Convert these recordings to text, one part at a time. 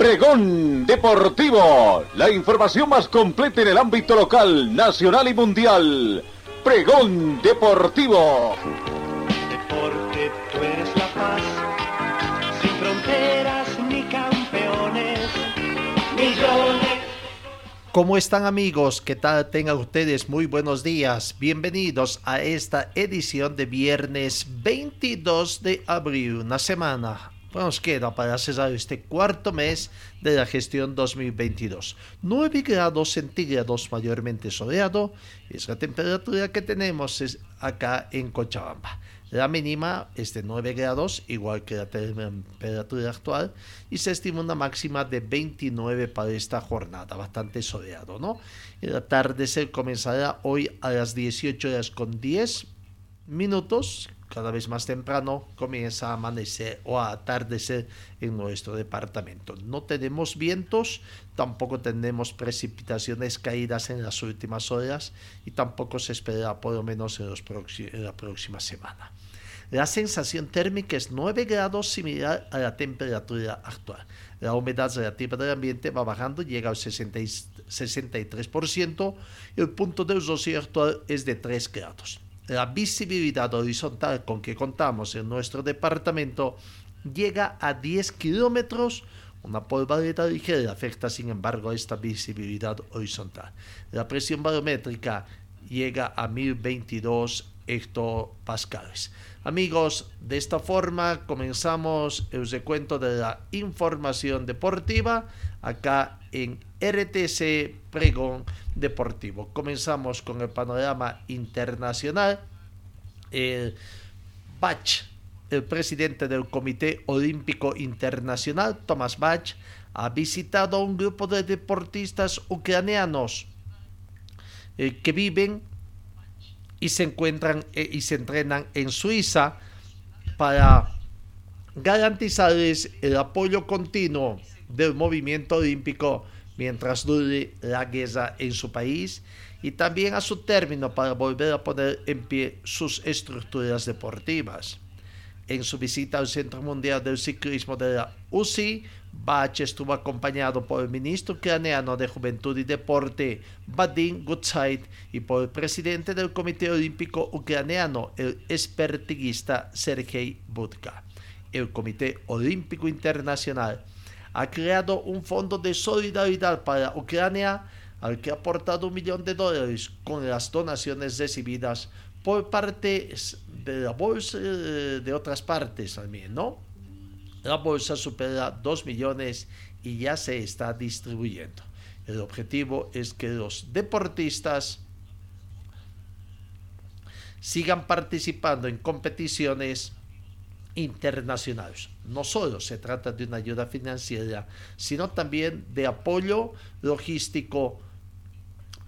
Pregón Deportivo, la información más completa en el ámbito local, nacional y mundial. Pregón Deportivo. Deporte, tú eres la paz, sin fronteras ni campeones, millones. ¿Cómo están amigos? ¿Qué tal tengan ustedes? Muy buenos días. Bienvenidos a esta edición de viernes 22 de abril, una semana nos queda para cerrar este cuarto mes de la gestión 2022. 9 grados centígrados mayormente soleado es la temperatura que tenemos acá en Cochabamba. La mínima es de 9 grados, igual que la temperatura actual, y se estima una máxima de 29 para esta jornada, bastante soleado, ¿no? El atardecer comenzará hoy a las 18 horas con 10 minutos, cada vez más temprano comienza a amanecer o a atardecer en nuestro departamento. No tenemos vientos, tampoco tenemos precipitaciones caídas en las últimas horas y tampoco se espera por lo menos en, los en la próxima semana. La sensación térmica es 9 grados similar a la temperatura actual. La humedad relativa del ambiente va bajando, llega al 63% y el punto de rocío actual es de 3 grados la visibilidad horizontal con que contamos en nuestro departamento llega a 10 kilómetros. Una polvareda ligera afecta, sin embargo, a esta visibilidad horizontal. La presión barométrica llega a 1022 hectopascales. Amigos, de esta forma comenzamos el recuento de la información deportiva acá en RTC Pregón Deportivo. Comenzamos con el panorama internacional. El Bach, el presidente del Comité Olímpico Internacional, Thomas Bach, ha visitado a un grupo de deportistas ucranianos eh, que viven y se encuentran eh, y se entrenan en Suiza para garantizarles el apoyo continuo del movimiento olímpico mientras dure la guerra en su país y también a su término para volver a poner en pie sus estructuras deportivas. En su visita al Centro Mundial del Ciclismo de la UCI, Bach estuvo acompañado por el ministro ucraniano de Juventud y Deporte, Vadim Gutsait, y por el presidente del Comité Olímpico Ucraniano, el expertiguista Sergei Budka. El Comité Olímpico Internacional ha creado un fondo de solidaridad para Ucrania al que ha aportado un millón de dólares con las donaciones recibidas por parte de la bolsa eh, de otras partes también, ¿no? La bolsa supera 2 millones y ya se está distribuyendo. El objetivo es que los deportistas sigan participando en competiciones internacionales. No solo se trata de una ayuda financiera, sino también de apoyo logístico,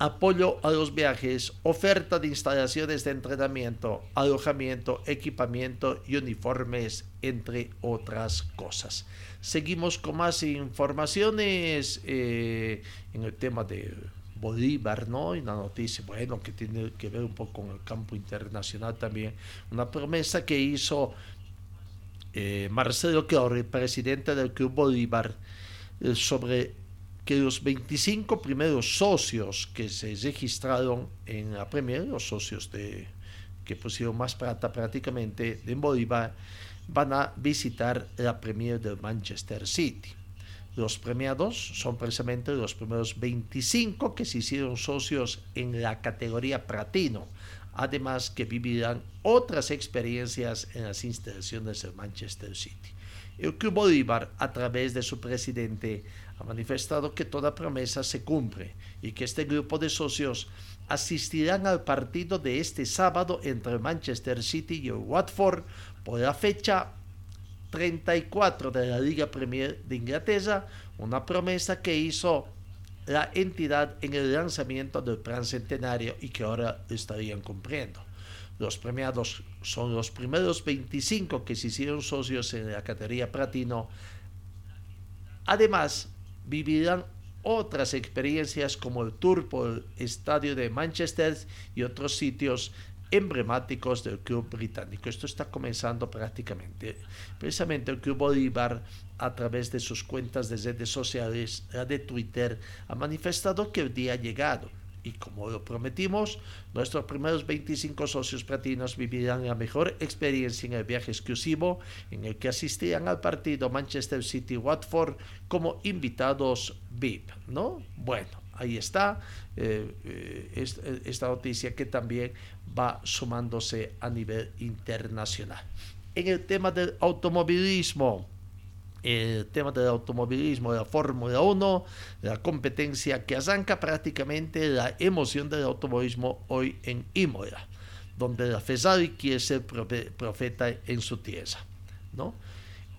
apoyo a los viajes, oferta de instalaciones de entrenamiento, alojamiento, equipamiento y uniformes, entre otras cosas. Seguimos con más informaciones eh, en el tema de Bolívar, ¿no? Y una noticia, bueno, que tiene que ver un poco con el campo internacional también. Una promesa que hizo eh, Marcelo Claure, presidente del Club Bolívar, eh, sobre que los 25 primeros socios que se registraron en la Premier, los socios de, que pusieron más plata prácticamente en Bolívar, van a visitar la Premier del Manchester City. Los premiados son precisamente los primeros 25 que se hicieron socios en la categoría platino además que vivirán otras experiencias en las instalaciones de Manchester City. El Club Bolívar, a través de su presidente, ha manifestado que toda promesa se cumple y que este grupo de socios asistirán al partido de este sábado entre Manchester City y el Watford por la fecha 34 de la Liga Premier de Inglaterra, una promesa que hizo la entidad en el lanzamiento del plan centenario y que ahora estarían cumpliendo. Los premiados son los primeros 25 que se hicieron socios en la categoría platino. Además, vivirán otras experiencias como el tour por el estadio de Manchester y otros sitios emblemáticos del club británico. Esto está comenzando prácticamente. Precisamente el Club Bolívar, a través de sus cuentas de redes sociales, de Twitter, ha manifestado que el día ha llegado y como lo prometimos, nuestros primeros 25 socios platinos vivirán la mejor experiencia en el viaje exclusivo en el que asistirán al partido Manchester City-Watford como invitados VIP, ¿no? Bueno, ahí está eh, eh, esta noticia que también va sumándose a nivel internacional. En el tema del automovilismo, el tema del automovilismo, de la Fórmula 1, la competencia que arranca prácticamente la emoción del automovilismo hoy en Imola, donde la Ferrari quiere ser profeta en su tierra. ¿no?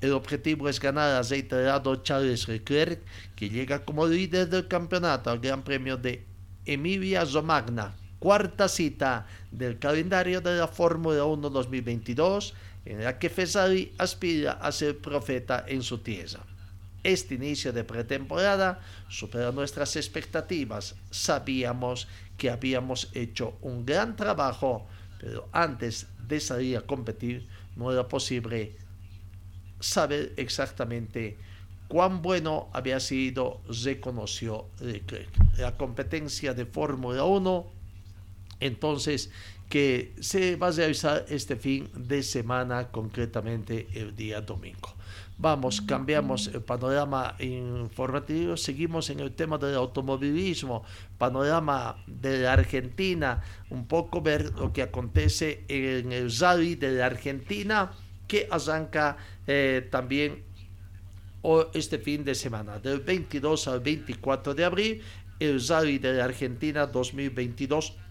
El objetivo es ganar al reiterado Charles Leclerc, que llega como líder del campeonato al Gran Premio de Emilia Romagna, cuarta cita del calendario de la Fórmula 1 2022 en la que Ferrari aspira a ser profeta en su tierra. Este inicio de pretemporada supera nuestras expectativas. Sabíamos que habíamos hecho un gran trabajo, pero antes de salir a competir no era posible saber exactamente cuán bueno había sido, reconoció Leclerc. La competencia de Fórmula 1, entonces, que se va a realizar este fin de semana, concretamente el día domingo. Vamos, cambiamos el panorama informativo, seguimos en el tema del automovilismo, panorama de la Argentina, un poco ver lo que acontece en el rally de la Argentina, que arranca eh, también este fin de semana, del 22 al 24 de abril, el rally de la Argentina 2022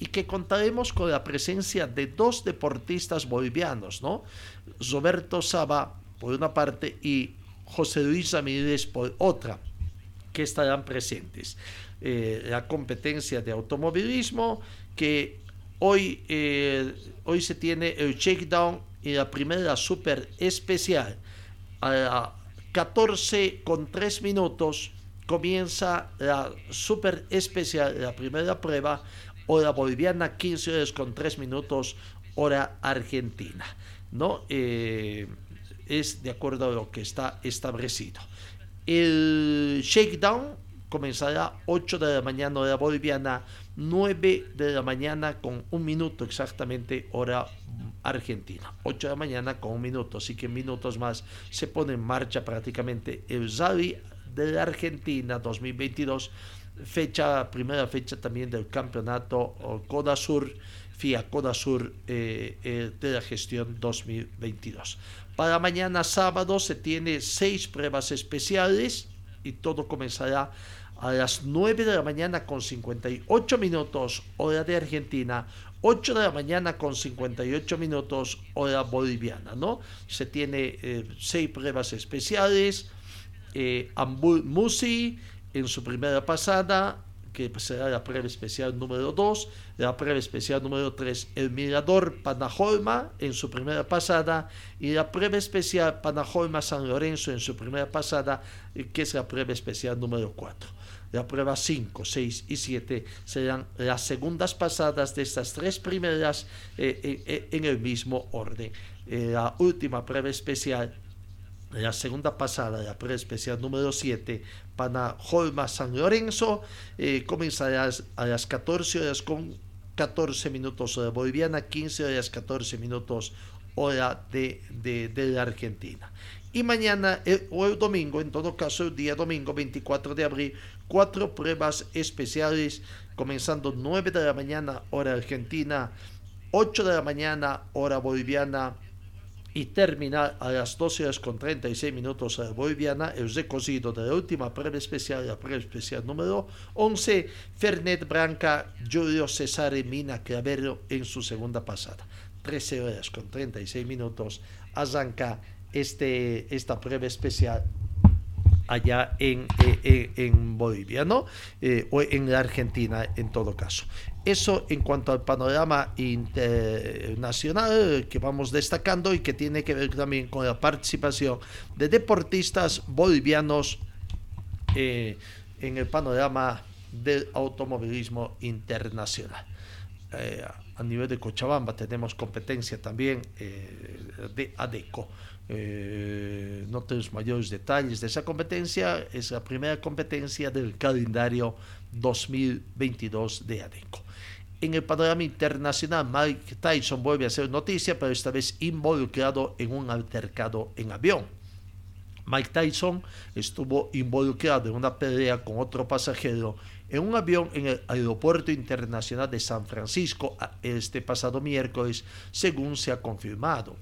y que contaremos con la presencia de dos deportistas bolivianos, ¿no? Roberto Saba por una parte y José Luis Ramírez por otra, que estarán presentes. Eh, la competencia de automovilismo que hoy, eh, hoy se tiene el checkdown y la primera super especial a las 14 con 3 minutos comienza la super especial, la primera prueba hora boliviana, 15 horas con 3 minutos, hora argentina. ¿no? Eh, es de acuerdo a lo que está establecido. El shakedown comenzará 8 de la mañana hora boliviana, 9 de la mañana con un minuto exactamente hora argentina. 8 de la mañana con un minuto, así que minutos más se pone en marcha prácticamente el rally de la Argentina 2022 fecha, primera fecha también del campeonato Coda Sur, FIA Coda Sur eh, eh, de la gestión 2022. Para mañana sábado se tiene seis pruebas especiales y todo comenzará a las 9 de la mañana con 58 minutos hora de Argentina, 8 de la mañana con 58 minutos hora boliviana, ¿no? Se tiene eh, seis pruebas especiales, Ambul Musi, en su primera pasada, que será la prueba especial número 2, la prueba especial número 3, el Mirador Panajolma en su primera pasada, y la prueba especial Panajolma San Lorenzo en su primera pasada, que es la prueba especial número 4. La prueba 5, 6 y 7 serán las segundas pasadas de estas tres primeras eh, eh, eh, en el mismo orden. la última prueba especial la segunda pasada, la prueba especial número 7, para Holma San Lorenzo, eh, a las 14 horas con 14 minutos hora boliviana, 15 horas 14 minutos hora de, de, la Argentina. Y mañana eh, o el domingo, en todo caso el día domingo 24 de abril, cuatro pruebas especiales, comenzando 9 de la mañana hora argentina, 8 de la mañana hora boliviana, y terminar a las 12 horas con 36 minutos a la boliviana el recocido de la última prueba especial, la prueba especial número 11, Fernet Branca, Julio Cesare Mina Cravero en su segunda pasada. 13 horas con 36 minutos arranca este, esta prueba especial allá en, eh, en Bolivia, ¿no? o en la Argentina en todo caso. Eso en cuanto al panorama internacional que vamos destacando y que tiene que ver también con la participación de deportistas bolivianos en el panorama del automovilismo internacional. Eh, a nivel de Cochabamba tenemos competencia también eh, de ADECO. Eh, no tenemos mayores detalles de esa competencia, es la primera competencia del calendario 2022 de ADECO. En el panorama internacional, Mike Tyson vuelve a hacer noticia, pero esta vez involucrado en un altercado en avión. Mike Tyson estuvo involucrado en una pelea con otro pasajero en un avión en el Aeropuerto Internacional de San Francisco este pasado miércoles, según se ha confirmado.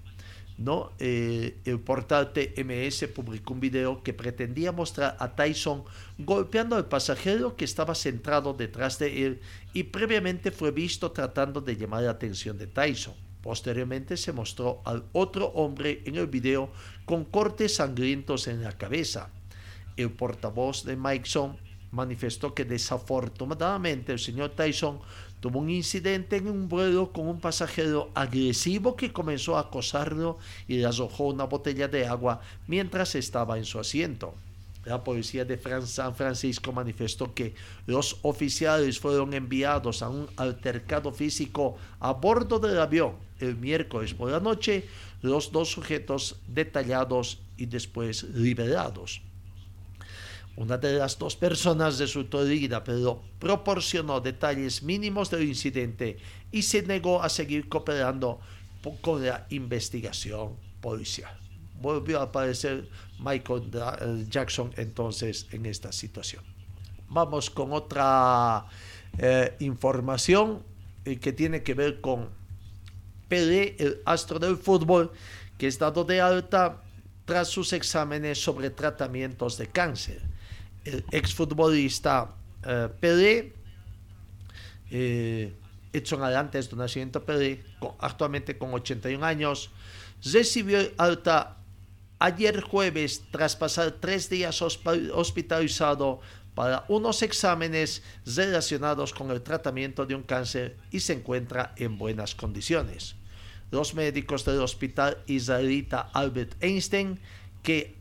¿No? Eh, el portal TMS publicó un video que pretendía mostrar a Tyson golpeando al pasajero que estaba centrado detrás de él y previamente fue visto tratando de llamar la atención de Tyson. Posteriormente se mostró al otro hombre en el video con cortes sangrientos en la cabeza. El portavoz de Mike Son manifestó que desafortunadamente el señor Tyson tuvo un incidente en un vuelo con un pasajero agresivo que comenzó a acosarlo y le arrojó una botella de agua mientras estaba en su asiento. La policía de San Francisco manifestó que los oficiales fueron enviados a un altercado físico a bordo del avión el miércoles por la noche, los dos sujetos detallados y después liberados. Una de las dos personas resultó herida, pero proporcionó detalles mínimos del incidente y se negó a seguir cooperando con la investigación policial. Volvió a aparecer Michael eh, Jackson entonces en esta situación. Vamos con otra eh, información eh, que tiene que ver con Pelé, el astro del fútbol, que es dado de alta tras sus exámenes sobre tratamientos de cáncer el exfutbolista uh, Pelé, eh, Edson Arantes de nacimiento Pelé, actualmente con 81 años, recibió alta ayer jueves tras pasar tres días hospitalizado para unos exámenes relacionados con el tratamiento de un cáncer y se encuentra en buenas condiciones. Los médicos del hospital israelita Albert Einstein, que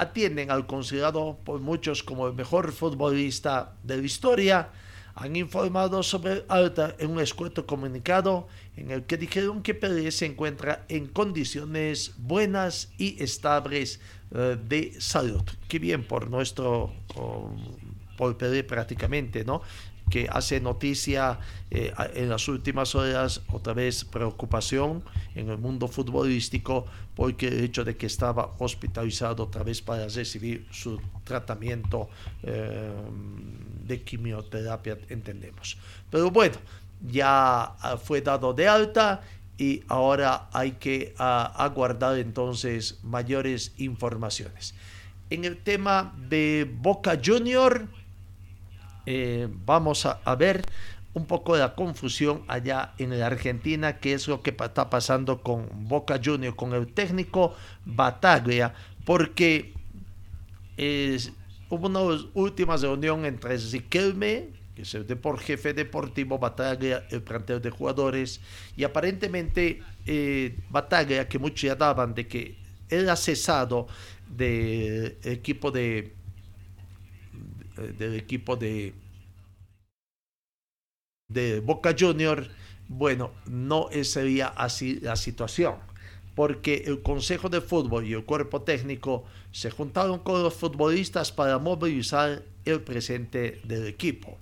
atienden al considerado por muchos como el mejor futbolista de la historia, han informado sobre alta en un escueto comunicado en el que dijeron que Pelé se encuentra en condiciones buenas y estables eh, de salud. Qué bien por nuestro, por Pelé prácticamente, ¿no? Que hace noticia eh, en las últimas horas, otra vez preocupación en el mundo futbolístico, porque el hecho de que estaba hospitalizado otra vez para recibir su tratamiento eh, de quimioterapia, entendemos. Pero bueno, ya ah, fue dado de alta y ahora hay que ah, aguardar entonces mayores informaciones. En el tema de Boca Junior, eh, vamos a, ver un poco de la confusión allá en la Argentina, que es lo que está pasando con Boca Juniors, con el técnico Bataglia, porque hubo una última reunión entre Riquelme, que es el depor, jefe deportivo, Bataglia, el plantel de jugadores, y aparentemente eh, Bataglia, que muchos ya daban de que era cesado del equipo de del equipo de, de Boca Junior, bueno, no sería así la situación, porque el Consejo de Fútbol y el cuerpo técnico se juntaron con los futbolistas para movilizar el presente del equipo.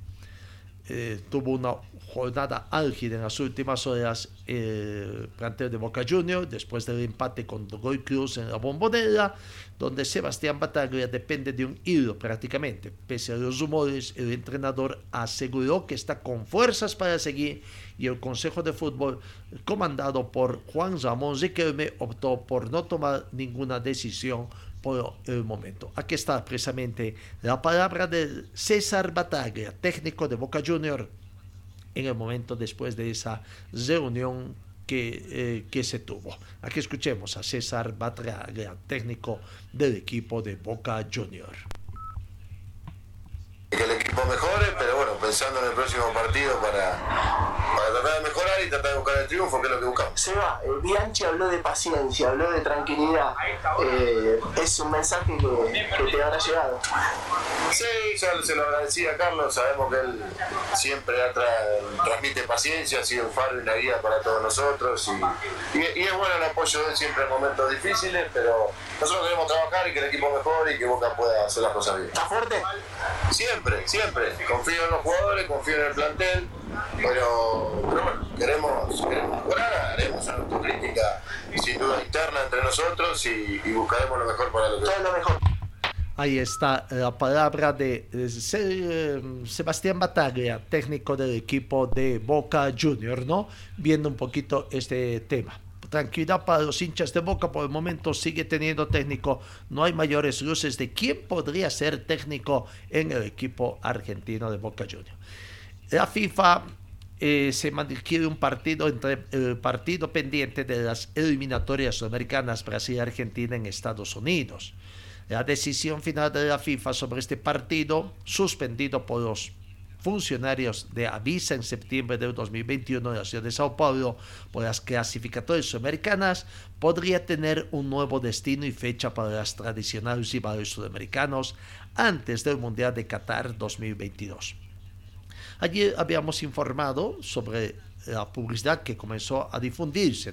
Eh, tuvo una jornada álgida en las últimas horas el plantel de Boca Juniors después del empate con Goy Cruz en la bombonera, donde Sebastián Bataglia depende de un hilo prácticamente. Pese a los rumores, el entrenador aseguró que está con fuerzas para seguir y el Consejo de Fútbol, comandado por Juan Ramón Riquelme, optó por no tomar ninguna decisión por el momento. Aquí está precisamente la palabra de César Bataglia, técnico de Boca Juniors, en el momento después de esa reunión que, eh, que se tuvo. Aquí escuchemos a César Batraglia, técnico del equipo de Boca Junior el equipo pensando en el próximo partido para, para tratar de mejorar y tratar de buscar el triunfo, que es lo que buscamos. Seba, eh, Bianchi habló de paciencia, habló de tranquilidad. Eh, es un mensaje que, que, te habrá llegado. Sí, ya se lo agradecí a Carlos, sabemos que él siempre tra transmite paciencia, ha sido un faro y una guía para todos nosotros y, y, y, es bueno el apoyo de él siempre en momentos difíciles, pero nosotros queremos trabajar y que el equipo mejore y que Boca pueda hacer las cosas bien. ¿Está fuerte? Siempre, siempre. Confío en los jugadores, confío en el plantel, pero, bueno, queremos, queremos mejorar, haremos autocrítica sin duda interna entre nosotros y, buscaremos lo mejor para lo que... Todo lo mejor. Ahí está la palabra de Sebastián Bataglia, técnico del equipo de Boca Junior, ¿no? Viendo un poquito este tema. Tranquilidad para los hinchas de Boca, por el momento sigue teniendo técnico. No hay mayores luces de quién podría ser técnico en el equipo argentino de Boca Junior. La FIFA eh, se quiere un partido entre el partido pendiente de las eliminatorias sudamericanas Brasil y Argentina en Estados Unidos. La decisión final de la FIFA sobre este partido, suspendido por los funcionarios de Avisa en septiembre del 2021 de la ciudad de Sao Paulo por las clasificatorias sudamericanas, podría tener un nuevo destino y fecha para las tradicionales rivales sudamericanos antes del Mundial de Qatar 2022. Ayer habíamos informado sobre la publicidad que comenzó a difundirse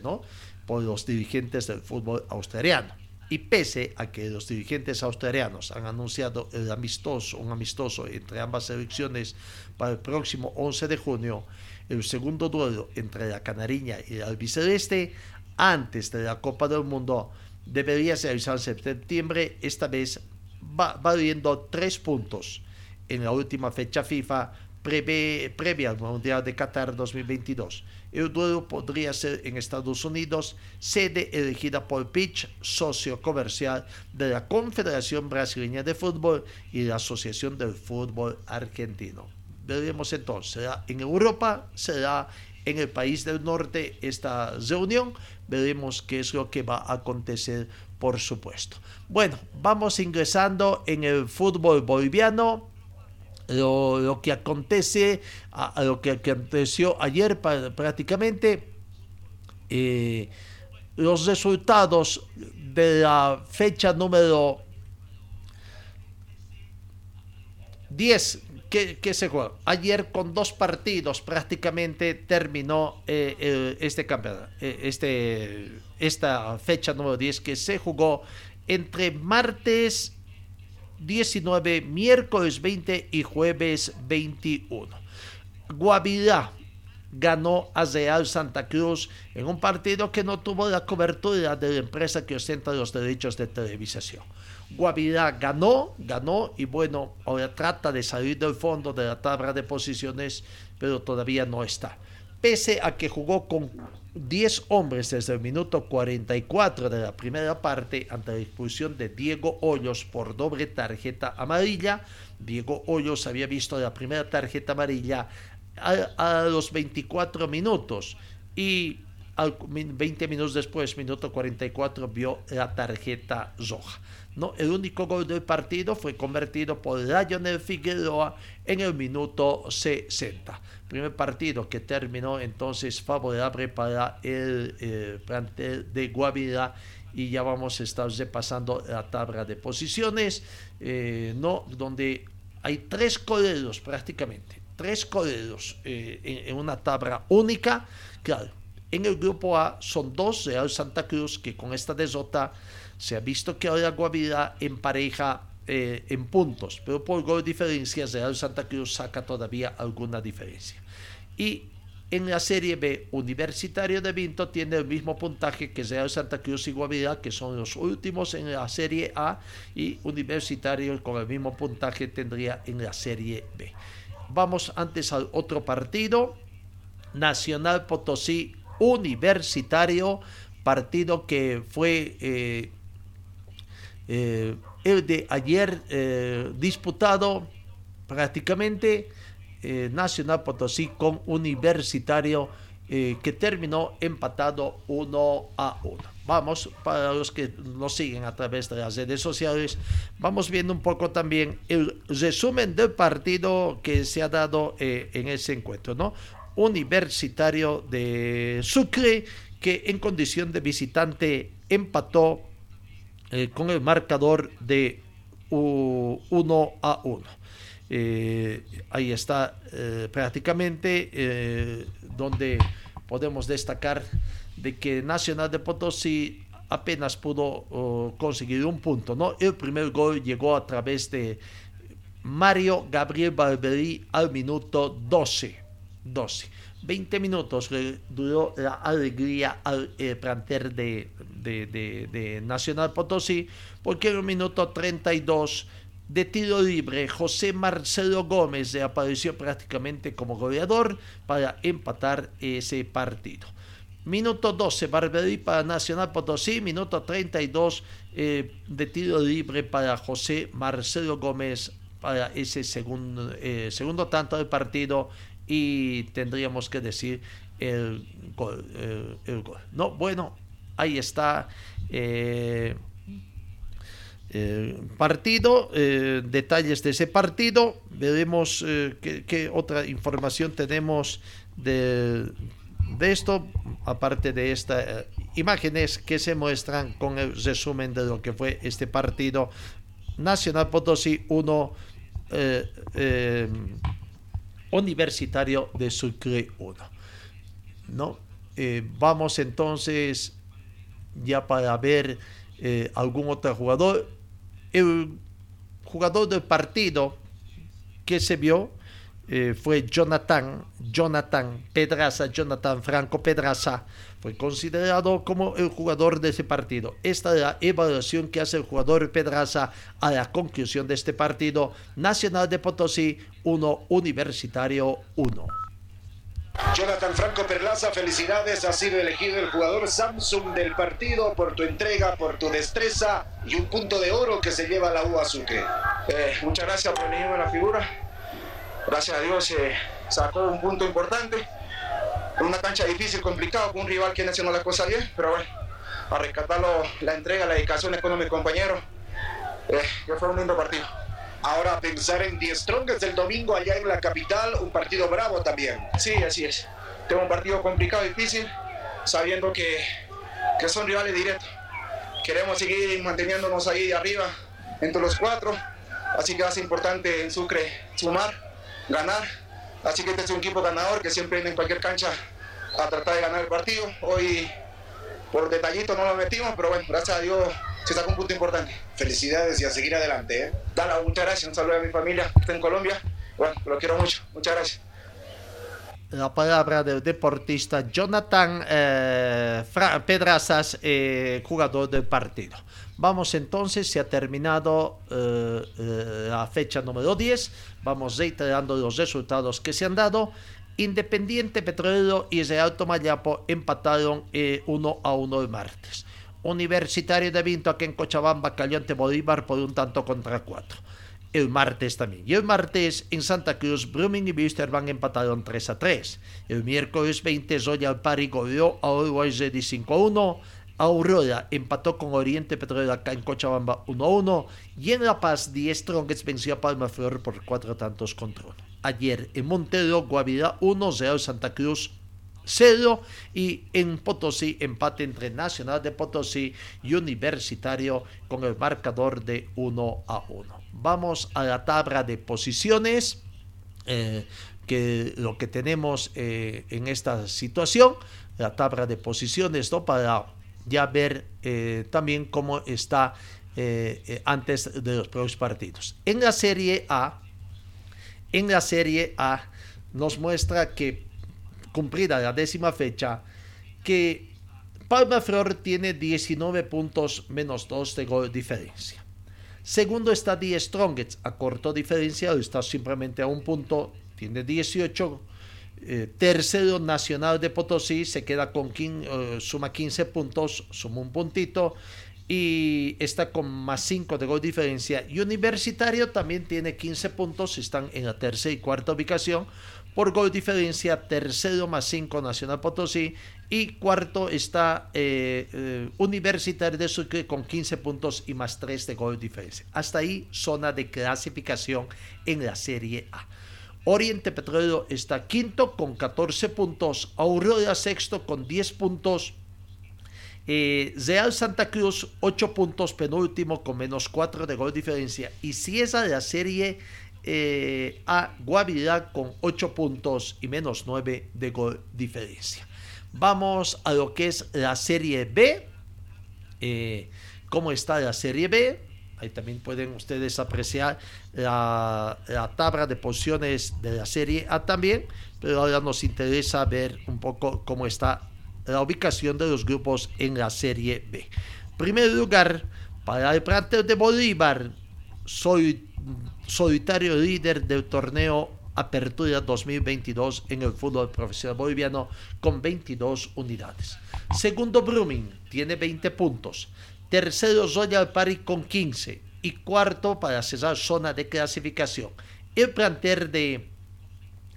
por los dirigentes del fútbol australiano. Y pese a que los dirigentes australianos han anunciado el amistoso, un amistoso entre ambas selecciones para el próximo 11 de junio, el segundo duelo entre la Canariña y el albiceleste antes de la Copa del Mundo debería realizarse en septiembre, esta vez va, valiendo tres puntos en la última fecha FIFA previa al Mundial de Qatar 2022. El duelo podría ser en Estados Unidos, sede elegida por Pitch, socio comercial de la Confederación Brasileña de Fútbol y la Asociación del Fútbol Argentino. Veremos entonces, será en Europa, será en el país del norte esta reunión. Veremos qué es lo que va a acontecer, por supuesto. Bueno, vamos ingresando en el fútbol boliviano lo, lo que acontece, a, lo que aconteció ayer prácticamente, eh, los resultados de la fecha número 10 que, que, se jugó. Ayer con dos partidos prácticamente terminó eh, eh, este campeonato, eh, este, esta fecha número 10 que se jugó entre martes 19, miércoles 20 y jueves 21. Guavirá ganó a Real Santa Cruz en un partido que no tuvo la cobertura de la empresa que ostenta los derechos de televisación. Guavirá ganó, ganó y bueno, ahora trata de salir del fondo de la tabla de posiciones, pero todavía no está. Pese a que jugó con 10 hombres desde el minuto 44 de la primera parte ante la expulsión de Diego Hoyos por doble tarjeta amarilla. Diego Hoyos había visto la primera tarjeta amarilla a, los 24 minutos y al 20 minutos después, minuto 44, vio la tarjeta roja. El único gol del partido fue convertido por Lionel Figueroa en el minuto 60. Primer partido que terminó entonces favorable para el eh, plantel de Guavirá y ya vamos a estar repasando la tabla de posiciones, eh, donde hay tres coleros prácticamente, tres coleros eh, en, en una tabla única. Claro, en el grupo A son dos, Real Santa Cruz, que con esta derrota se ha visto que ahora Guavirá empareja eh, en puntos, pero por gol diferencia Real Santa Cruz saca todavía alguna diferencia. Y en la Serie B, Universitario de Vinto tiene el mismo puntaje que Real Santa Cruz y Guavirá, que son los últimos en la Serie A, y Universitario con el mismo puntaje tendría en la Serie B. Vamos antes al otro partido, Nacional Potosí Universitario, partido que fue eh, eh, el de ayer eh, disputado prácticamente eh, Nacional Potosí con Universitario eh, que terminó empatado 1 a 1. Vamos, para los que nos siguen a través de las redes sociales, vamos viendo un poco también el resumen del partido que se ha dado eh, en ese encuentro, ¿no? Universitario de Sucre, que en condición de visitante empató eh, con el marcador de 1 a 1. Eh, ahí está eh, prácticamente donde podemos destacar de que Nacional de Potosí apenas pudo conseguir un punto, ¿no? El primer gol llegó a través de Mario Gabriel Barberí al minuto 12. 12. 20 minutos duró la alegría al planter de, de, de, Nacional Potosí, porque en el minuto 32 de tiro libre, José Marcelo Gómez apareció prácticamente como goleador para empatar ese partido. Minuto 12, Barberí para Nacional Potosí. Minuto 32 eh, de tiro libre para José Marcelo Gómez para ese segundo, eh, segundo tanto del partido. Y tendríamos que decir el gol. El gol. No, bueno, ahí está. Eh, eh, partido, eh, detalles de ese partido, veremos eh, qué, otra información tenemos de, de esto, aparte de estas imágenes que se muestran con el resumen de lo que fue este partido. Nacional Potosí 1, Universitario de Sucre 1. ¿No? vamos entonces ya para ver algún otro jugador el jugador del partido que se vio eh, fue Jonathan, Jonathan Pedraza, Jonathan Franco Pedraza, fue considerado como el jugador de ese partido. Esta es la evaluación que hace el jugador Pedraza a la conclusión de este partido. Nacional de Potosí 1, Universitario 1. Jonathan Franco Perlaza, felicidades, has sido elegido el jugador Samsung del partido por tu entrega, por tu destreza y un punto de oro que se lleva la U Sucre. Eh, muchas gracias por elegirme la figura. Gracias a Dios se eh, sacó un punto importante. Una cancha difícil, complicado, con un rival que no haciendo la cosa bien, pero bueno, a rescatarlo, la entrega, la dedicación con mis compañeros, eh, que fue un lindo partido. Ahora pensar en Die Strongest el domingo allá en la capital, un partido bravo también. Sí, así es. Tengo un partido complicado, difícil, sabiendo que, que son rivales directos. Queremos seguir manteniéndonos ahí arriba, entre los cuatro. Así que es importante en Sucre sumar, ganar. Así que este es un equipo ganador que siempre viene en cualquier cancha a tratar de ganar el partido. Hoy por detallito no lo metimos, pero bueno, gracias a Dios se sacó un punto importante. Felicidades y a seguir adelante. ¿eh? Dale, muchas gracias. Un saludo a mi familia que está en Colombia. Bueno, lo quiero mucho. Muchas gracias. La palabra del deportista Jonathan eh, Pedrazas, eh, jugador del partido. Vamos entonces, se ha terminado eh, eh la fecha número 10. Vamos reiterando los resultados que se han dado. Independiente Petrolero y Real Tomayapo empataron 1 eh, a 1 el martes. Universitario de Vinto aquí en Cochabamba cayó ante Bolívar por un tanto contra cuatro. El martes también. Y el martes en Santa Cruz, Brumming y Wisterman empataron 3 a 3. El miércoles 20, Royal Party goleó a Always Ready 5 a 1. Aurora empató con Oriente Petrolero acá en Cochabamba 1 a 1. Y en La Paz, Die Strongest venció a Palma Flor por cuatro tantos contra uno. Ayer en Montero, Guavirá 1, Real Santa Cruz cero y en Potosí empate entre Nacional de Potosí y Universitario con el marcador de 1 a 1. Vamos a la tabla de posiciones. Eh, que lo que tenemos eh, en esta situación, la tabla de posiciones, ¿no? para ya ver eh, también cómo está antes de los próximos partidos. En la Serie A, en la Serie A nos muestra que cumplida la décima fecha, que Palma Flor tiene 19 puntos menos 2 de gol diferencia. Segundo está Die Strongest, a corto diferencia, está simplemente a un punto, tiene 18. Eh, tercero Nacional de Potosí se queda con 15, uh, suma 15 puntos, suma un puntito y está con más 5 de gol diferencia. Y Universitario también tiene 15 puntos, están en la tercera y cuarta ubicación por gol diferencia, tercero más 5 Nacional Potosí y cuarto está eh, eh, Universitario de Sucre con 15 puntos y más 3 de gol diferencia. Hasta ahí zona de clasificación en la Serie A. Oriente Petrolero está quinto con 14 puntos, Aurora sexto con 10 puntos, eh, Real Santa Cruz 8 puntos, penúltimo con menos 4 de gol diferencia y si es de la Serie A, Guavirá con 8 puntos y menos 9 de gol diferencia. Vamos a lo que es la serie B. Eh, ¿Cómo está la serie B? Ahí también pueden ustedes apreciar la, tabla de posiciones de la serie A también. Pero ahora nos interesa ver un poco cómo está la ubicación de los grupos en la serie B. Primer lugar, para el plantel de Bolívar, soy solitario líder del torneo Apertura 2022 en el fútbol profesional boliviano con 22 unidades. Segundo, Brumming tiene 20 puntos. Tercero, Royal Party con 15. Y cuarto, para cerrar zona de clasificación, el planter de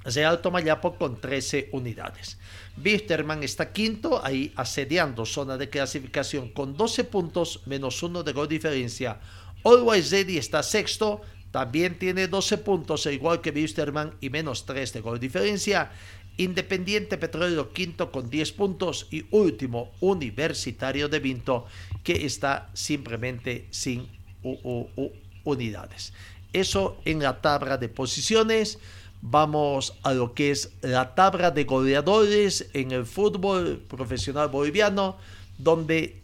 Real Tomayapo con 13 unidades. Wisterman está quinto, ahí asediando zona de clasificación con 12 puntos, menos uno de gol diferencia. Always Ready está sexto, también tiene 12 puntos, igual que Wisterman, y menos 3 de gol diferencia. Independiente Petrolero quinto con 10 puntos y último Universitario de Vinto que está simplemente sin unidades. Eso en la tabla de posiciones. Vamos a lo que es la tabla de goleadores en el fútbol profesional boliviano, donde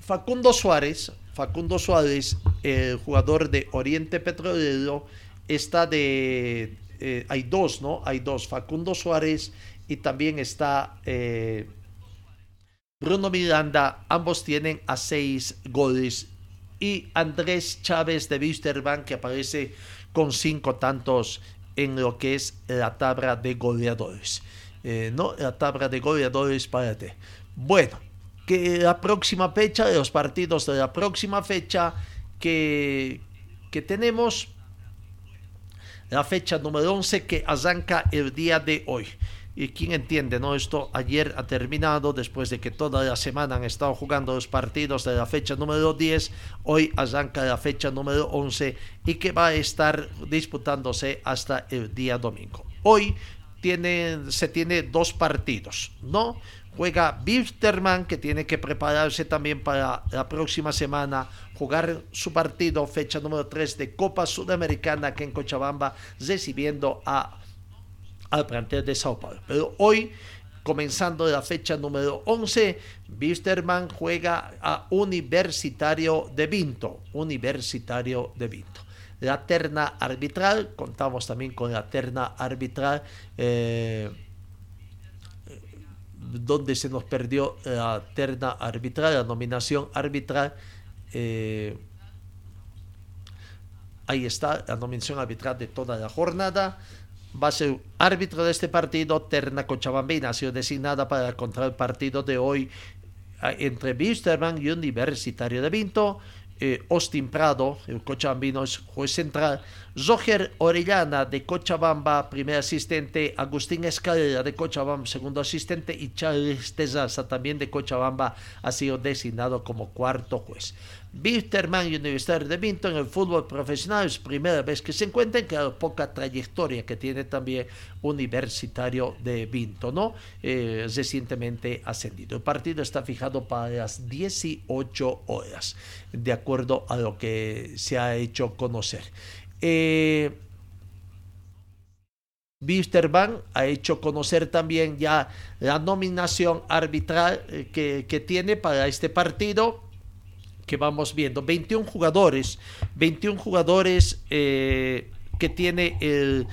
Facundo Suárez Facundo Suárez, el jugador de Oriente Petrolero, está de... Eh, hay dos, ¿no? Hay dos, Facundo Suárez y también está eh, Bruno Miranda, ambos tienen a seis goles. Y Andrés Chávez de Wisterbank, que aparece con cinco tantos en lo que es la tabla de goleadores. Eh, no, la tabla de goleadores, párate. Bueno, que la próxima fecha, de los partidos de la próxima fecha que, que tenemos, la fecha número 11 que arranca el día de hoy. Y quién entiende, ¿no? Esto ayer ha terminado después de que toda la semana han estado jugando los partidos de la fecha número 10. Hoy arranca la fecha número 11 y que va a estar disputándose hasta el día domingo. Hoy tiene, se tiene dos partidos, ¿no? Juega Wilstermann, que tiene que prepararse también para la próxima semana, jugar su partido, fecha número 3 de Copa Sudamericana aquí en Cochabamba, recibiendo a, al plantel de Sao Paulo. Pero hoy, comenzando la fecha número 11, Wilstermann juega a Universitario de Vinto. Universitario de Vinto la terna arbitral, contamos también con la terna arbitral. Eh, donde se nos perdió la terna arbitral, la nominación arbitral. Eh, ahí está la nominación arbitral de toda la jornada. Va a ser árbitro de este partido, Terna Cochabambina, ha sido designada para contra el partido de hoy entre Wisterman y Universitario de Vinto. Eh, Austin Prado, el cochabambino es juez central, Roger Orellana de Cochabamba, primer asistente, Agustín Escalera de Cochabamba, segundo asistente, y Charles Tezaza, también de Cochabamba, ha sido designado como cuarto juez. Bitterman y Universitario de Vinto en el fútbol profesional es primera vez que se encuentran, claro, poca trayectoria que tiene también Universitario de Vinto, ¿no? Eh, recientemente ascendido. El partido está fijado para las 18 horas, de acuerdo a lo que se ha hecho conocer. Eh, ha hecho conocer también ya la nominación arbitral eh, que tiene para este partido vamos viendo. 21 jugadores, 21 jugadores eh, que tiene el,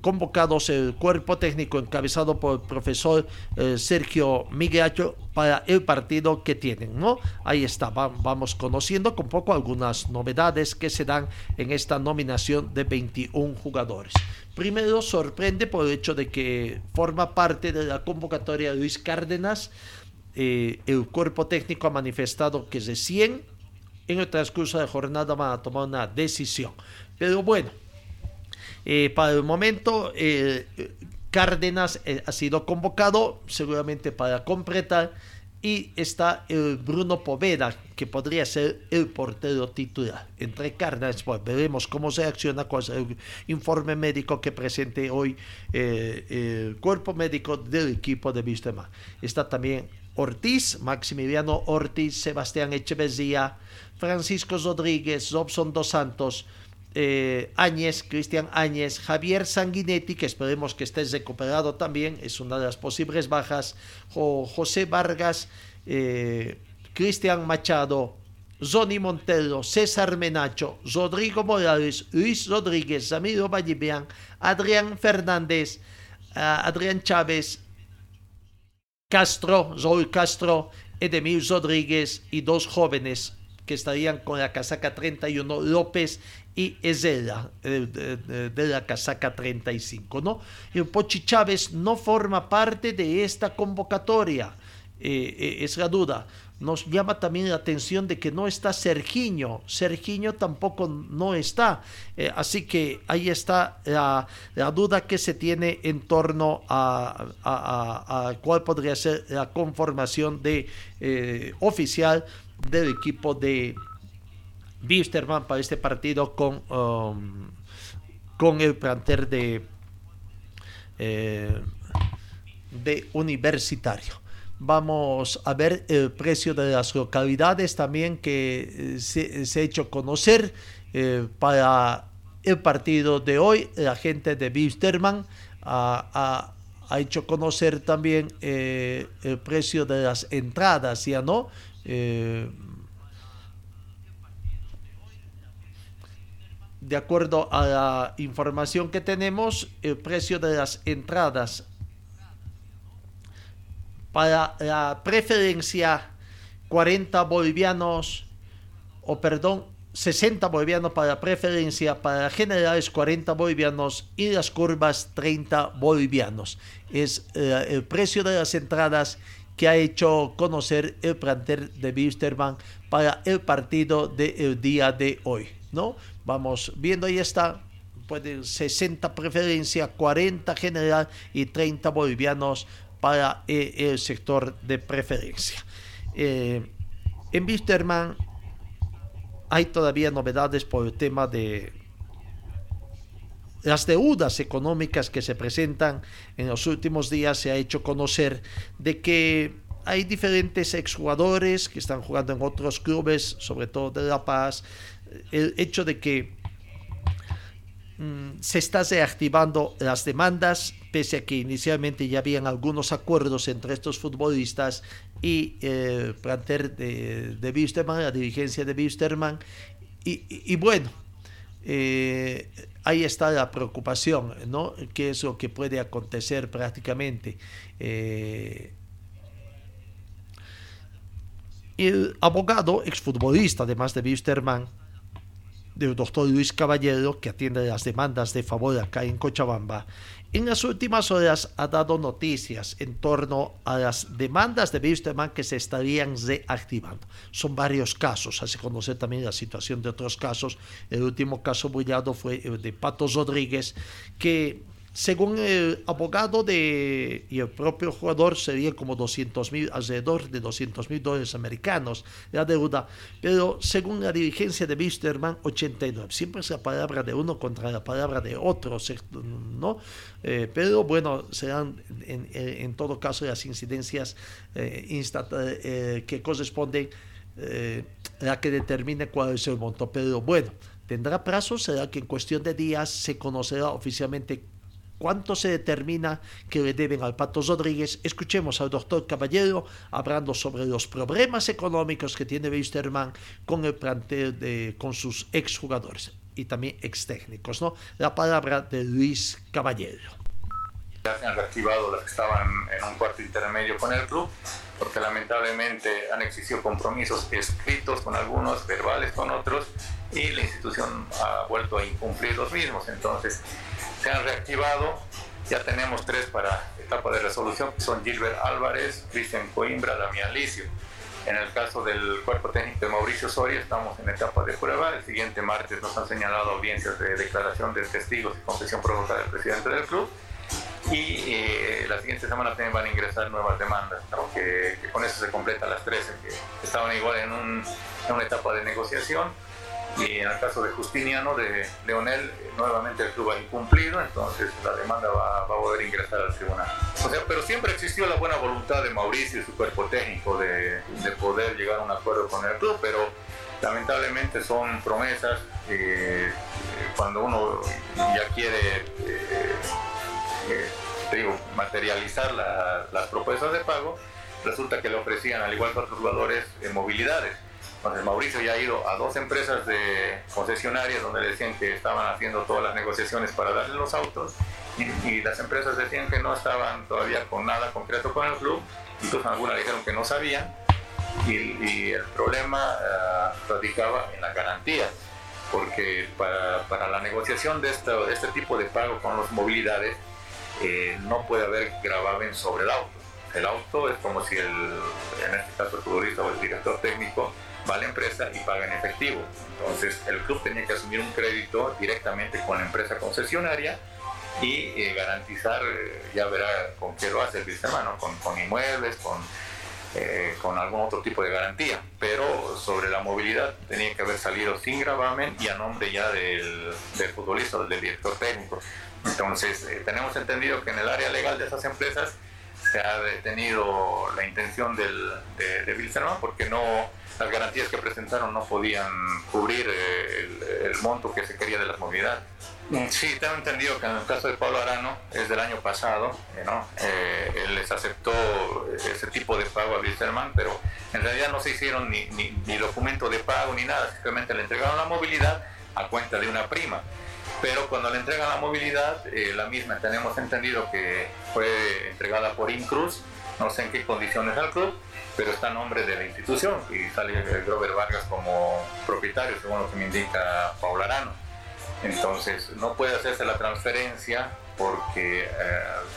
convocados el cuerpo técnico encabezado por el profesor eh, Sergio Miguel para el partido que tienen, ¿no? Ahí está, vamos conociendo con poco algunas novedades que se dan en esta nominación de 21 jugadores. Primero sorprende por el hecho de que forma parte de la convocatoria Luis Cárdenas, eh, el cuerpo técnico ha manifestado que recién en el transcurso de jornada van a tomar una decisión. Pero bueno, Eh, para el momento, eh, Cárdenas ha sido convocado seguramente para completar y está el Bruno Poveda, que podría ser el portero titular. Entre Cárdenas, pues veremos cómo se acciona con el informe médico que presente hoy el cuerpo médico del equipo de Vistema. Está también Ortiz, Maximiliano Ortiz, Sebastián Echeverría, Francisco Rodríguez, Robson Dos Santos, eh, Áñez, Cristian Áñez, Javier Sanguinetti, que esperemos que esté recuperado también, es una de las posibles bajas, José Vargas, eh, Cristian Machado, Zoni Montero, César Menacho, Rodrigo Morales, Luis Rodríguez, Ramiro Vallibian, Adrián Fernández, uh, Adrián Chávez, Castro, Raúl Castro, Edemir Rodríguez y dos jóvenes que estarían con la casaca 31, López y Ezela de, de, la casaca 35, ¿no? El Pochi Chávez no forma parte de esta convocatoria, eh, eh, es la duda. Nos llama también la atención de que no está Sergiño, Sergiño tampoco no está, eh, así que ahí está la, la, duda que se tiene en torno a, a, a, cuál podría ser la conformación de oficial del equipo de Bisterman para este partido con, um, con el planter de, de Universitario. Vamos a ver el precio de las localidades también que eh, se, ha hecho conocer eh, para el partido de hoy. La gente de Bisterman ha, ha, hecho conocer también el precio de las entradas, ¿ya no? de acuerdo a la información que tenemos, el precio de las entradas para la preferencia 40 bolivianos, o perdón, 60 bolivianos para preferencia, para la general es 40 bolivianos y las curvas 30 bolivianos. Es eh, el precio de las entradas que ha hecho conocer el plantel de Wisterman para el partido del día de hoy, ¿no? Vamos viendo, ahí está, puede 60 preferencia, 40 general y 30 bolivianos para eh, el sector de preferencia. Eh, en Wisterman hay todavía novedades por el tema de las deudas económicas que se presentan en los últimos días. Se ha hecho conocer de que hay diferentes exjugadores que están jugando en otros clubes, sobre todo de La Paz, el hecho de que se está reactivando las demandas, pese a que inicialmente ya habían algunos acuerdos entre estos futbolistas y eh, plantel de, de Wisterman, la dirigencia de Wisterman, y, bueno, eh, ahí está la preocupación, ¿no? ¿Qué es lo que puede acontecer prácticamente? Eh, el abogado, exfutbolista además de Wisterman, del doctor Luis Caballero, que atiende las demandas de favor acá en Cochabamba, en las últimas horas ha dado noticias en torno a las demandas de Wisterman que se estarían reactivando. Son varios casos, hace conocer también la situación de otros casos. El último caso bullado fue el de Patos Rodríguez, que según el abogado de, y el propio jugador, serían como 200 mil, alrededor de 200 mil dólares americanos la deuda, pero según la dirigencia de Wisterman, 89. Siempre es la palabra de uno contra la palabra de otro, ¿no? Eh, pero bueno, serán en, todo caso las incidencias eh, eh, que corresponden la que determine cuál es el monto. Pero bueno, tendrá plazo, será que en cuestión de días se conocerá oficialmente cuánto se determina que le deben al Pato Rodríguez, escuchemos al doctor Caballero hablando sobre los problemas económicos que tiene Wisterman con el plantel de, con sus exjugadores y también ex técnicos, ¿no? La palabra de Luis Caballero. Ya se han reactivado las que estaban en un cuarto intermedio con el club, porque lamentablemente han existido compromisos escritos con algunos, verbales con otros, y la institución ha vuelto a incumplir los mismos. Entonces, se han reactivado. Ya tenemos tres para etapa de resolución, que son Gilbert Álvarez, Cristian Coimbra, Damián Licio. En el caso del cuerpo técnico de Mauricio Soria, estamos en etapa de prueba. El siguiente martes nos han señalado audiencias de declaración de testigos y confesión provocada del presidente del club. Y eh, la siguiente semana también van a ingresar nuevas demandas, que, con eso se completan las 13, que estaban igual en, una etapa de negociación y en el caso de Justiniano, de Leonel, nuevamente el club ha incumplido, entonces la demanda va, a poder ingresar al tribunal. O sea, pero siempre existió la buena voluntad de Mauricio y su cuerpo técnico de, de poder llegar a un acuerdo con el club, pero lamentablemente son promesas eh, cuando uno ya quiere eh, eh, materializar las propuestas de pago, resulta que le ofrecían, al igual que otros jugadores, movilidades. Entonces Mauricio ya ha ido a dos empresas de concesionarias donde decían que estaban haciendo todas las negociaciones para darle los autos y, las empresas decían que no estaban todavía con nada concreto con el club, incluso algunas dijeron que no sabían y, el problema uh, radicaba en la garantía, porque para, la negociación de, este tipo de pago con las movilidades no puede haber gravamen sobre el auto. El auto es como si el, en este caso el futbolista o el director técnico va a la empresa y paga en efectivo. Entonces el club tenía que asumir un crédito directamente con la empresa concesionaria y eh, garantizar, eh, ya verá con qué lo hace el sistema, con, inmuebles, con, eh, con algún otro tipo de garantía. Pero sobre la movilidad tenía que haber salido sin gravamen y a nombre ya del, del futbolista, del director técnico. Entonces tenemos entendido que en el área legal de esas empresas se ha detenido la intención del, de, de porque no las garantías que presentaron no podían cubrir eh, el, monto que se quería de la movilidad. Mm, sí, tengo entendido que en el caso de Pablo Arano, es del año pasado, eh, ¿no? Eh, él les aceptó ese tipo de pago a Wilstermann, pero en realidad no se hicieron ni, ni, ni documento de pago ni nada, simplemente le entregaron la movilidad a cuenta de una prima pero cuando le entregan la movilidad, la misma tenemos entendido que fue entregada por Incruz, no sé en qué condiciones al club, pero está a nombre de la institución y sale Grover Vargas como propietario, según lo que me indica Paula Arano. Entonces, no puede hacerse la transferencia porque eh,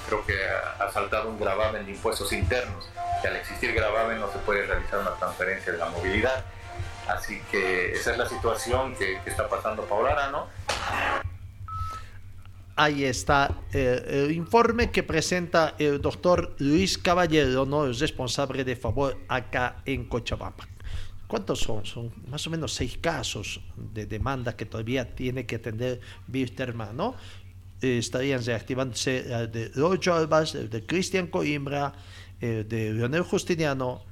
creo que ha saltado un gravamen de impuestos internos, que al existir gravamen no se puede realizar una transferencia de la movilidad. Así que esa es la situación que, que está pasando Paula Arano Ahí está eh, el informe que presenta el doctor Luis Caballero, ¿no? el responsable de favor acá en Cochabamba. ¿Cuántos son? Son más o menos seis casos de demanda que todavía tiene que atender Wisterman, ¿no? Eh, estarían reactivándose el de Roger Albas, el de Cristian Coimbra, el de Leonel Justiniano,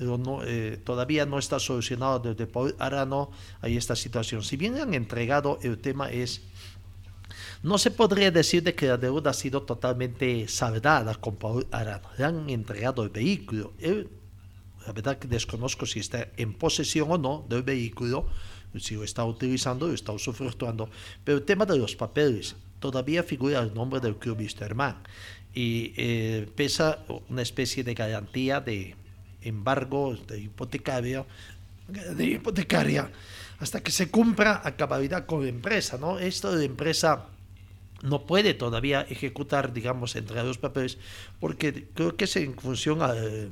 no, eh, todavía no está solucionado desde Paul Arano, hay esta situación. Si bien han entregado, el tema es no se podría decir de que la deuda ha sido totalmente saldada Arano. Le han entregado el vehículo. la verdad que desconozco si está en posesión o no del vehículo, si lo está utilizando, lo está usufructuando. Pero el tema de los papeles, todavía figura el nombre del club Wisterman y eh, pesa una especie de garantía de embargo de hipotecaria, de hipotecaria hasta que se cumpla a cabalidad con la empresa, ¿no? Esto de la empresa no puede todavía ejecutar, digamos, entre los papeles, porque creo que es en función a eh,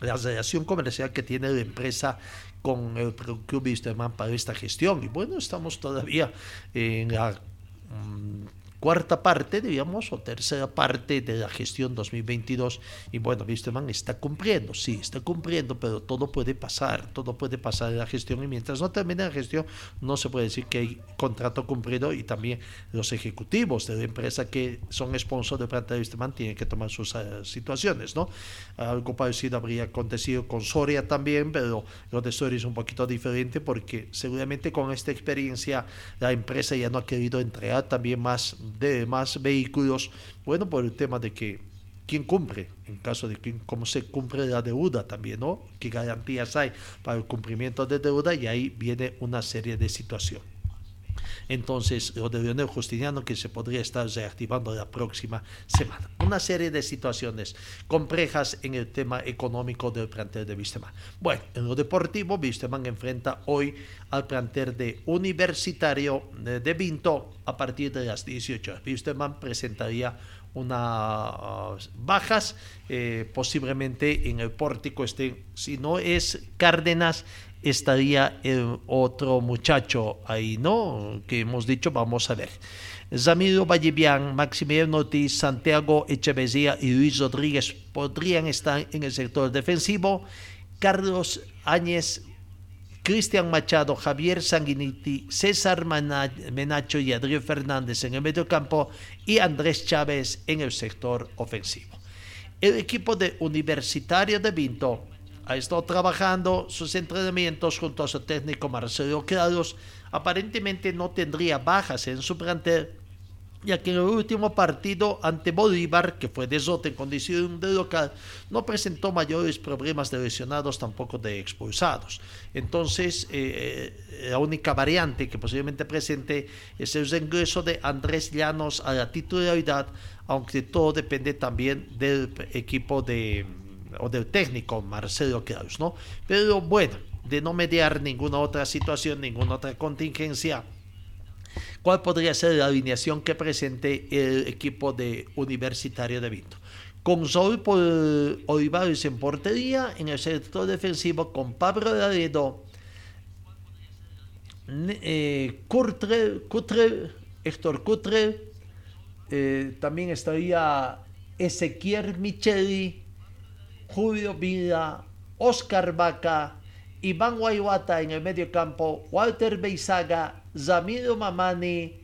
la relación comercial que tiene la empresa con el Club Wisterman para esta gestión. Y bueno, estamos todavía en la mm, cuarta parte, digamos, o tercera parte de la gestión 2022. Y bueno, Wisterman está cumpliendo, sí, está cumpliendo, pero todo puede pasar, todo puede pasar en la gestión. Y mientras no termine la gestión, no se puede decir que hay contrato cumplido y también los ejecutivos de la empresa que son sponsors de planta de Wisterman tienen que tomar sus uh, situaciones, ¿no? Algo parecido habría acontecido con Soria también, pero lo de Soria es un poquito diferente porque seguramente con esta experiencia la empresa ya no ha querido entregar también más de más vehículos, bueno, por el tema de que quién cumple, en caso de que, cómo se cumple la deuda también, ¿no? ¿Qué garantías hay para el cumplimiento de deuda? Y ahí viene una serie de situaciones. Entonces de Justiniano que se podría estar reactivando la próxima semana. Una serie de situaciones complejas en el tema económico del plantel de Wisterman. Bueno, en lo deportivo, Wisterman enfrenta hoy al plantel de Universitario de Vinto a partir de las 18 horas. Wisterman presentaría unas bajas, eh, posiblemente en el pórtico esté, si no es Cárdenas, estaría otro muchacho ahí, ¿no? Que hemos dicho, vamos a ver. Zamiro Vallevian, Maximiliano Ortiz, Santiago Echeverría y Luis Rodríguez podrían estar en el sector defensivo. Carlos Áñez, Cristian Machado, Javier Sanguiniti, César Menacho y Adrián Fernández en el mediocampo y Andrés Chávez en el sector ofensivo. El equipo de Universitario de Vinto ha estado trabajando sus entrenamientos junto a su técnico Marcelo Claros. Aparentemente no tendría bajas en su plantel, ya que en el último partido ante Bolívar, que fue de Zote en condición de local, no presentó mayores problemas de lesionados, tampoco de expulsados. Entonces, eh, eh, la única variante que posiblemente presente es el ingreso de Andrés Llanos a la titularidad, aunque todo depende también del equipo de o del técnico Marcelo Kraus, ¿no? Pero bueno, de no mediar ninguna otra situación, ninguna otra contingencia, ¿cuál podría ser la alineación que presente el equipo de Universitario de Vinto? Con Sol por Olivares en portería, en el sector defensivo con Pablo Laredo, eh, Cutre, Héctor Cutre, eh, también estaría Ezequiel Micheli, Julio Vida, Oscar Vaca, Iván Guayuata en el medio campo, Walter Beizaga, Zamiro Mamani,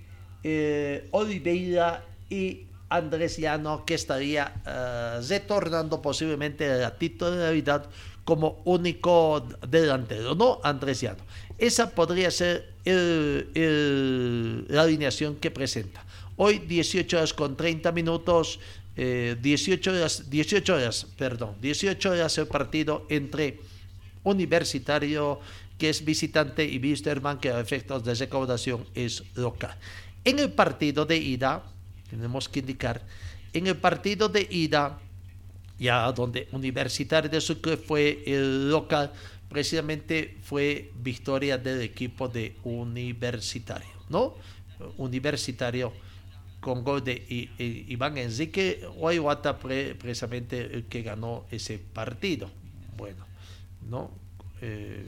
eh, Oliveira y Andrés Llano, que estaría eh, retornando posiblemente a la titularidad como único delantero, ¿no? Andrés Llano. Esa podría ser la alineación que presenta. Hoy 18 horas con 30 minutos, 18 eh, horas, 18 horas, perdón, 18 horas el partido entre Universitario, que es visitante, y Wisterman, que a efectos de recaudación es local. En el partido de ida, tenemos que indicar, en el partido de ida, ya donde Universitario de Sucre fue el local, precisamente fue victoria del equipo de Universitario, ¿no? Universitario con gol de Iván Enrique Guayuata precisamente el que ganó ese partido. Bueno, ¿no? Eh,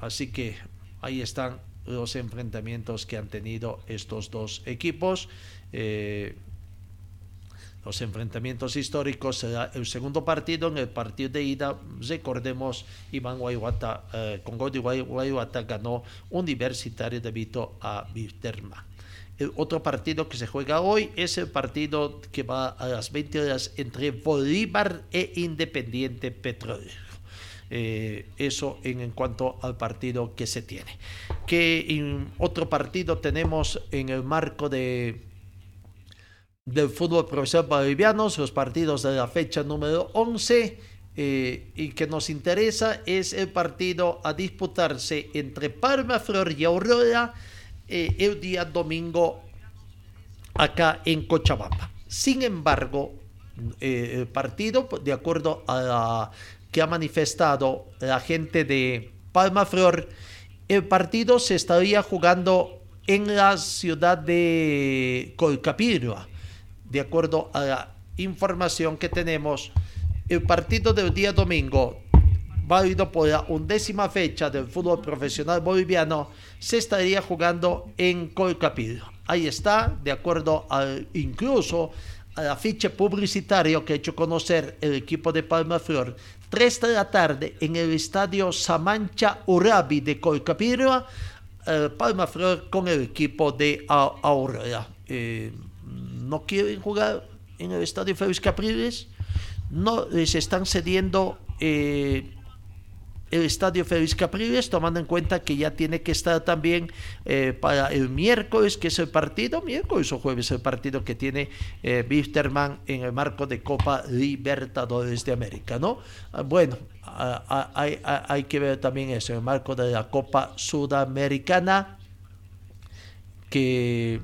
así que ahí están los enfrentamientos que han tenido estos dos equipos. Eh, los enfrentamientos históricos el segundo partido. En el partido de ida, recordemos, Iván Guayuata, eh, con gol de Guayuata, ganó Universitario de Vito a Viterma otro partido que se juega hoy es el partido que va a las 20 horas entre Bolívar e Independiente Petróleo. Eh, eso en, cuanto al partido que se tiene. Que otro partido tenemos en el marco de del fútbol profesional boliviano, los partidos de la fecha número 11. Eh, y que nos interesa es el partido a disputarse entre Palma Flor y Aurora eh, el día domingo acá en Cochabamba. Sin embargo, eh, el partido, de acuerdo a la que ha manifestado la gente de Palma Flor, el partido se estaría jugando en la ciudad de Colcapirua. De acuerdo a la información que tenemos, el partido del día domingo válido por la undécima fecha del fútbol profesional boliviano, se estaría jugando en Colcapil. Ahí está, de acuerdo al incluso al afiche publicitario que ha hecho conocer el equipo de Palma Flor, 3 de la tarde en el estadio Samancha Urabi de Colcapirua, eh, Palma Flor con el equipo de Aurora. Eh, no quieren jugar en el estadio Félix Capriles, no les están cediendo eh, el estadio Félix Capriles, tomando en cuenta que ya tiene que estar también eh, para el miércoles, que es el partido, miércoles o jueves, el partido que tiene eh, en el marco de Copa Libertadores de América, ¿no? Ah, bueno, ah, hay, hay, que ver también eso, en el marco de la Copa Sudamericana que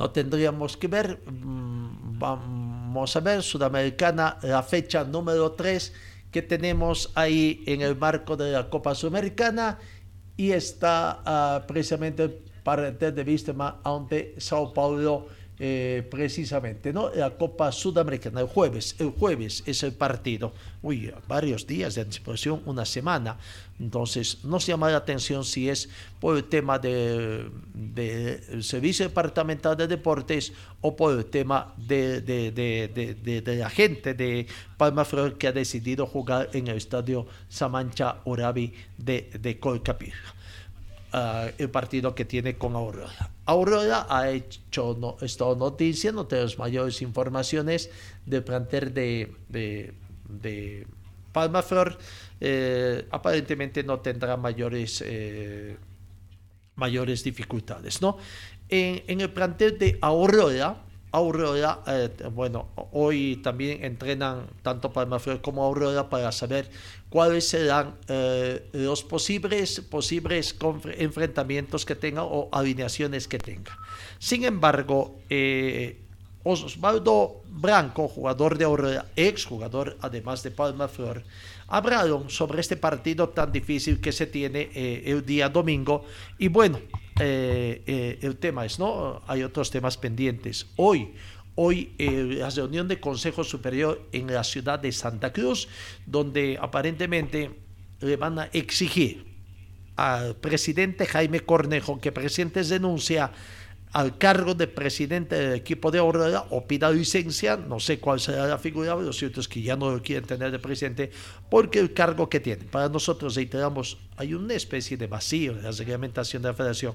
no tendríamos que ver. Mm, vamos a ver, Sudamericana, la fecha número 3 que tenemos ahí en el marco de la Copa Sudamericana y está ah, precisamente para de vista ante Sao Paulo eh, precisamente, ¿no? La Copa Sudamericana, el jueves, el jueves es el partido. Uy, varios días de anticipación, una semana. Entonces, nos llama la atención si es por el tema del de, Servicio Departamental de Deportes o por el tema de, de, la gente de Palma Flor que ha decidido jugar en el estadio Samancha Orabi de, de Colcapir. Ah, el partido que tiene con Aurora. Aurora ha hecho no, noticia, no tenemos mayores informaciones del plantel de, de, de Palmaflor. Eh, aparentemente no tendrá mayores, eh, mayores dificultades. ¿no? En, en, el plantel de Aurora, Aurora, eh, bueno, hoy también entrenan tanto Palmaflor como Aurora para saber cuáles serán eh, los posibles, posibles enfrentamientos que tenga o alineaciones que tenga. Sin embargo, eh, Osvaldo Branco, jugador de Aurora, ex jugador además de Palma Flor, hablaron sobre este partido tan difícil que se tiene eh, el día domingo. Y bueno, el tema es, ¿no? Hay otros temas pendientes. Hoy, hoy eh, la reunión de Consejo Superior en la ciudad de Santa Cruz, donde aparentemente le van a exigir al presidente Jaime Cornejo que presente denuncia al cargo de presidente del equipo de Aurora o pida licencia, no sé cuál será la figura, lo cierto es que ya no lo quieren tener de presidente, porque el cargo que tiene, para nosotros reiteramos, hay una especie de vacío en la reglamentación de la federación,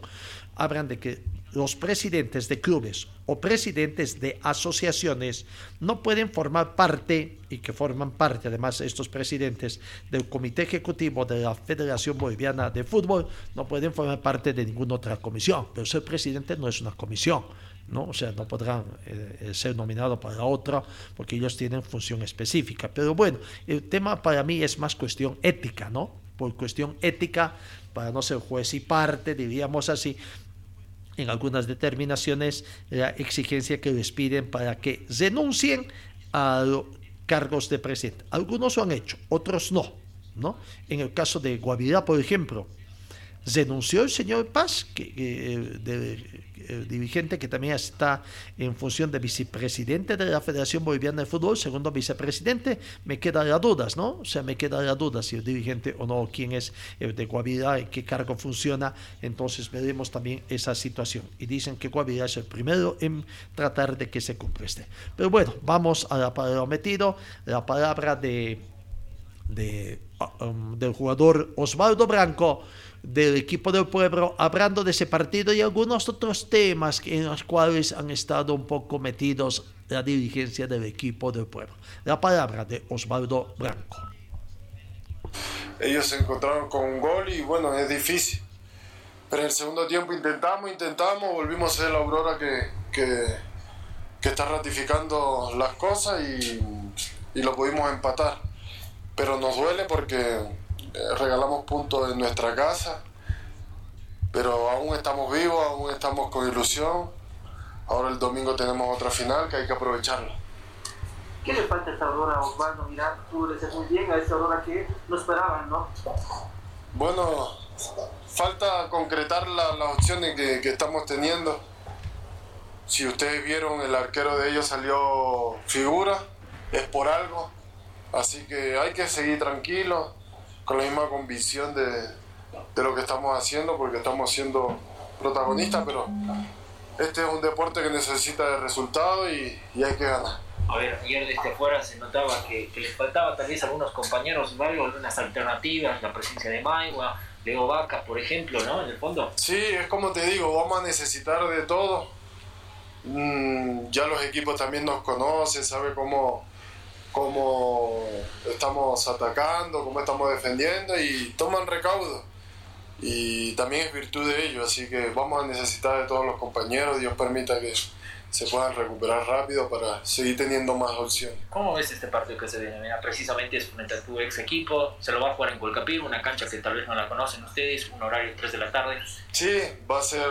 hablan de que los presidentes de clubes o presidentes de asociaciones no pueden formar parte, y que forman parte además estos presidentes del Comité Ejecutivo de la Federación Boliviana de Fútbol, no pueden formar parte de ninguna otra comisión, pero ser presidente no es una comisión. ¿no? O sea, no podrán eh, ser nominados para otra porque ellos tienen función específica. Pero bueno, el tema para mí es más cuestión ética, ¿no? Por cuestión ética, para no ser juez y parte, diríamos así, en algunas determinaciones la exigencia que les piden para que renuncien a los cargos de presidente. Algunos lo han hecho, otros no. ¿no? En el caso de Guavirá, por ejemplo, renunció el señor Paz, que, de, dirigente que también está en función de vicepresidente de la Federación Boliviana de Fútbol, segundo vicepresidente, me queda la dudas, ¿no? O sea, me queda la duda si el dirigente o no, quién es el de Guavirá, en qué cargo funciona, entonces veremos también esa situación. Y dicen que Guavirá es el primero en tratar de que se cumpla este. Pero bueno, vamos a la palabra metido, la palabra de, de um, del jugador Osvaldo Branco del equipo del pueblo, hablando de ese partido y algunos otros temas en los cuales han estado un poco metidos la dirigencia del equipo del pueblo. La palabra de Osvaldo Blanco. Ellos se encontraron con un gol y bueno, es difícil. Pero en el segundo tiempo intentamos, intentamos, volvimos a ser la Aurora que, que, que está ratificando las cosas y, y lo pudimos empatar. Pero nos duele porque regalamos puntos en nuestra casa, pero aún estamos vivos, aún estamos con ilusión. Ahora el domingo tenemos otra final que hay que aprovecharla. ¿Qué le falta a esta Aurora, Osvaldo? Mira, tú le muy bien a esta Aurora que no esperaban, ¿no? Bueno, falta concretar las opciones que, que estamos teniendo. Si ustedes vieron, el arquero de ellos salió figura, es por algo. Así que hay que seguir tranquilos con la misma convicción de, de lo que estamos haciendo, porque estamos siendo protagonistas, pero este es un deporte que necesita de resultados y, y, hay que ganar. A ver, ayer desde afuera se notaba que, que les faltaba tal vez a algunos compañeros, algunas alternativas, la presencia de Maigua, Leo Vaca, por ejemplo, ¿no? En el fondo. Sí, es como te digo, vamos a necesitar de todo. Mm, ya los equipos también nos conocen, saben cómo, cómo estamos atacando, cómo estamos defendiendo y toman recaudo. y también es virtud de ellos, así que vamos a necesitar de todos los compañeros, Dios permita que se puedan recuperar rápido para seguir teniendo más opciones. ¿Cómo ves este partido que se viene? Mira, precisamente es frente a tu ex equipo, se lo va a jugar en Colcapir, una cancha que tal vez no la conocen ustedes, un horario 3 de la tarde. Sí, va a ser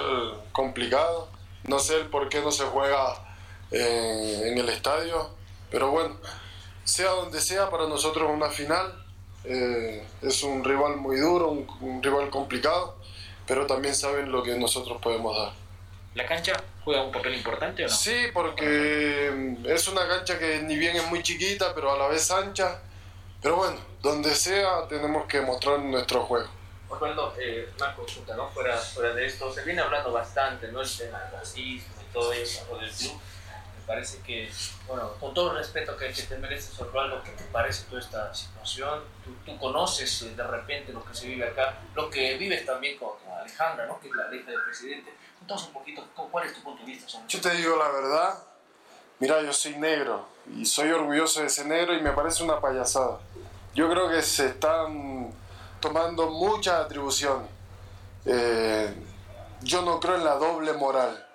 complicado, no sé el por qué no se juega eh, en el estadio, pero bueno, sea donde sea, para nosotros una final eh, es un rival muy duro, un, un rival complicado, pero también saben lo que nosotros podemos dar. ¿La cancha juega un papel importante o no? Sí, porque mm, es una cancha que ni bien es muy chiquita, pero a la vez ancha. Pero bueno, donde sea tenemos que mostrar nuestro juego. Osvaldo, eh, una consulta, ¿no? Fuera, fuera de esto, se viene hablando bastante, ¿no? El tema del racismo y todo eso, del club. Parece que, bueno, con todo el respeto que, que te mereces, Osvaldo, ¿qué te parece toda esta situación? Tú, tú conoces eh, de repente lo que se vive acá, lo que vives también con, con Alejandra, ¿no? Que es la hija del presidente. Cuéntanos un poquito, ¿cuál es tu punto de vista sobre Yo te digo la verdad, mira, yo soy negro y soy orgulloso de ser negro y me parece una payasada. Yo creo que se están tomando muchas atribuciones. Eh, yo no creo en la doble moral.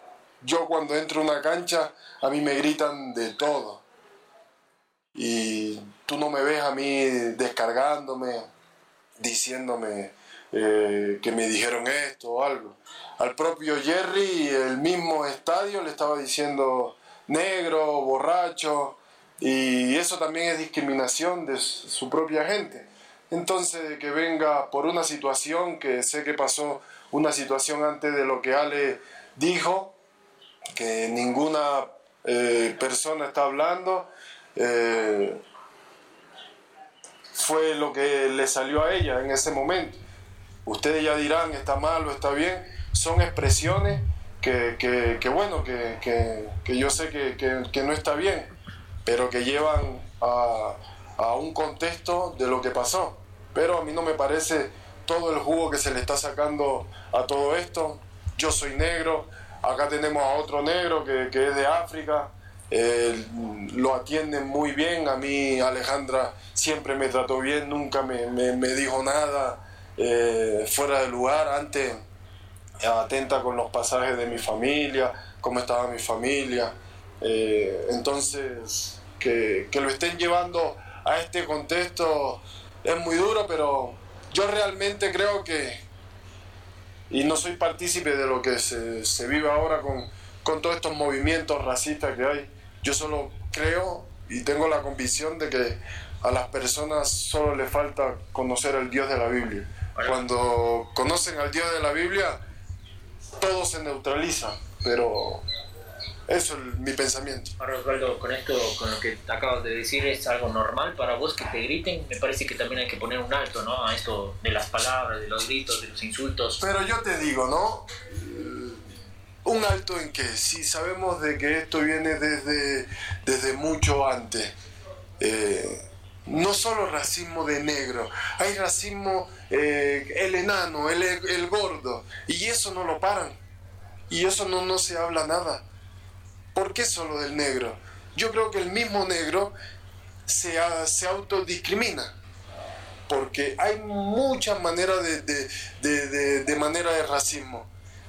Yo cuando entro a una cancha, a mí me gritan de todo. Y tú no me ves a mí descargándome, diciéndome eh, que me dijeron esto o algo. Al propio Jerry, el mismo estadio le estaba diciendo negro, borracho, y eso también es discriminación de su propia gente. Entonces, que venga por una situación que sé que pasó una situación antes de lo que Ale dijo, que ninguna eh, persona está hablando, eh, fue lo que le salió a ella en ese momento. Ustedes ya dirán, está mal o está bien, son expresiones que, que, bueno, que, que, yo sé que, no está bien, pero que llevan a, a un contexto de lo que pasó. Pero a mí no me parece todo el jugo que se le está sacando a todo esto. Yo soy negro, acá tenemos a otro negro que, es de África, lo atienden muy bien, a mí Alejandra siempre me trató bien, nunca me, me, dijo nada eh, fuera de lugar, antes atenta con los pasajes de mi familia, cómo estaba mi familia, eh, entonces que, que lo estén llevando a este contexto es muy duro, pero yo realmente creo que, y no soy partícipe de lo que se, se vive ahora con, con todos estos movimientos racistas que hay, yo solo creo y tengo la convicción de que a las personas solo le falta conocer al Dios de la Biblia. Cuando conocen al Dios de la Biblia, todo se neutraliza, pero eso es mi pensamiento. Ahora, Osvaldo, con esto, con lo que acabas de decir, ¿es algo normal para vos que te griten? Me parece que también hay que poner un alto, ¿no? A esto de las palabras, de los gritos, de los insultos. Pero yo te digo, ¿no? Un alto en que si sabemos de que esto viene desde, desde mucho antes. Eh, no solo racismo de negro, hay racismo eh, el enano, el, el gordo, y eso no lo paran. Y eso no, no se habla nada. ¿Por qué solo del negro? Yo creo que el mismo negro se, se autodiscrimina. Porque hay muchas maneras de, de, de, manera de racismo,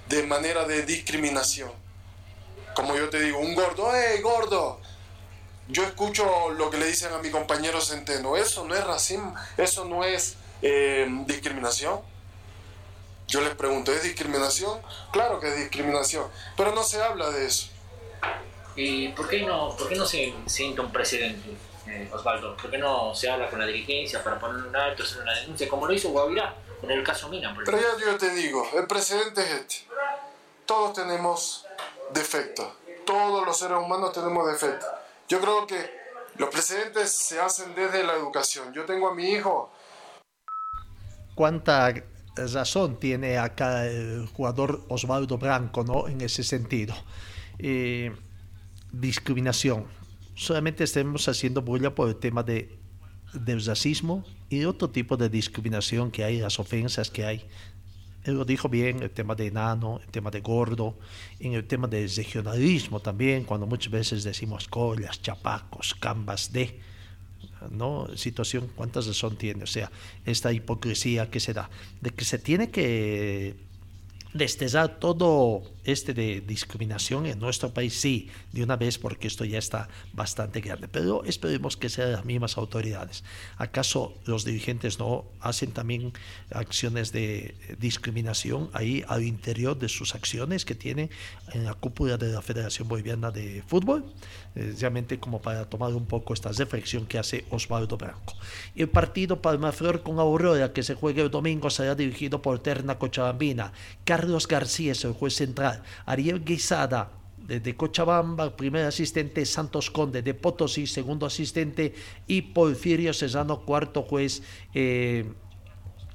de manera de discriminación. Como yo te digo, un gordo, ¡hey, gordo! Yo escucho lo que le dicen a mi compañero Centeno. Eso no es racismo, eso no es eh, discriminación. Yo les pregunto, ¿es discriminación? Claro que es discriminación, pero no se habla de eso. ¿Y por qué no, por qué no se siente un precedente, eh, Osvaldo? ¿Por qué no se habla con la dirigencia para poner un alto, hacer una denuncia, como lo hizo Guavirá en el caso Mina? Pero ya yo te digo, el precedente es este. Todos tenemos defectos. Todos los seres humanos tenemos defectos. Yo creo que los precedentes se hacen desde la educación. Yo tengo a mi hijo. ¿Cuánta razón tiene acá el jugador Osvaldo Branco ¿no? en ese sentido? Eh, discriminación. Solamente estamos haciendo bulla por el tema de, del racismo y otro tipo de discriminación que hay, las ofensas que hay. Él lo dijo bien, el tema de enano, el tema de gordo, en el tema del regionalismo también, cuando muchas veces decimos collas, chapacos, cambas de. ¿no? situación, ¿cuántas razón tiene? O sea, esta hipocresía que se da, de que se tiene que destellar todo este de discriminación en nuestro país, sí, de una vez, porque esto ya está bastante grande. Pero esperemos que sean las mismas autoridades. ¿Acaso los dirigentes no hacen también acciones de discriminación ahí al interior de sus acciones que tienen en la cúpula de la Federación Boliviana de Fútbol? Eh, como para tomar un poco esta reflexión que hace Osvaldo Branco. El partido Palmaflor con Aurora, que se juega el domingo, será dirigido por Terna Cochabambina. Carlos García es el juez central. Ariel Guisada, de Cochabamba, primer asistente, Santos Conde de Potosí, segundo asistente, y Porfirio Cesano, cuarto juez. Eh,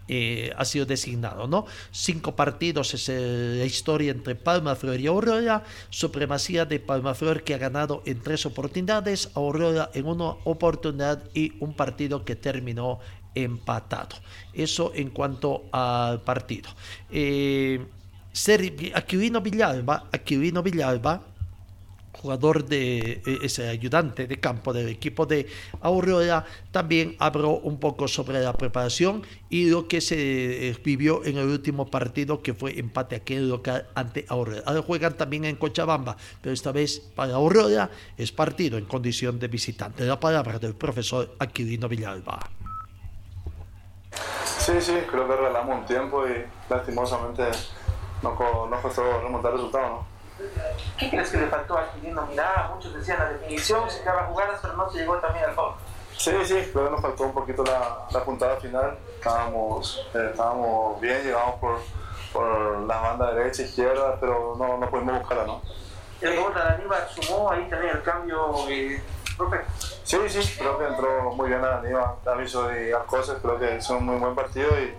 eh, ha sido designado, ¿no? Cinco partidos es eh, la historia entre Palma Flor y Aurora, supremacía de Palma Flor que ha ganado en tres oportunidades, Aurora en una oportunidad y un partido que terminó empatado. Eso en cuanto al partido. Aquilino Villalba, Aquilino Villalba jugador de e, ese ayudante de campo del equipo de Aurora, también habló un poco sobre la preparación y lo que se eh, vivió en el último partido que fue empate aquel local ante Aurora. Ahora juegan también en Cochabamba, pero esta vez para Aurora es partido en condición de visitante. La palabra del profesor Aquilino Villalba. Sí, sí, creo que regalamos un tiempo y lastimosamente no, no costó remontar el resultado, ¿no? ¿Qué crees que le faltó a Aquilino Mirada? Muchos decían la definición, se quedaba jugadas, pero no se llegó también al fondo. Sí, sí, que nos faltó un poquito la, la puntada final. Estábamos, eh, estábamos bien, llegamos por, por la banda derecha, izquierda, pero no, no pudimos buscarla, ¿no? El gol de Aníbal sumó ahí también el cambio, eh, Sí, sí, creo que entró muy bien Aníbal, aviso y cosas, creo que es un muy buen partido y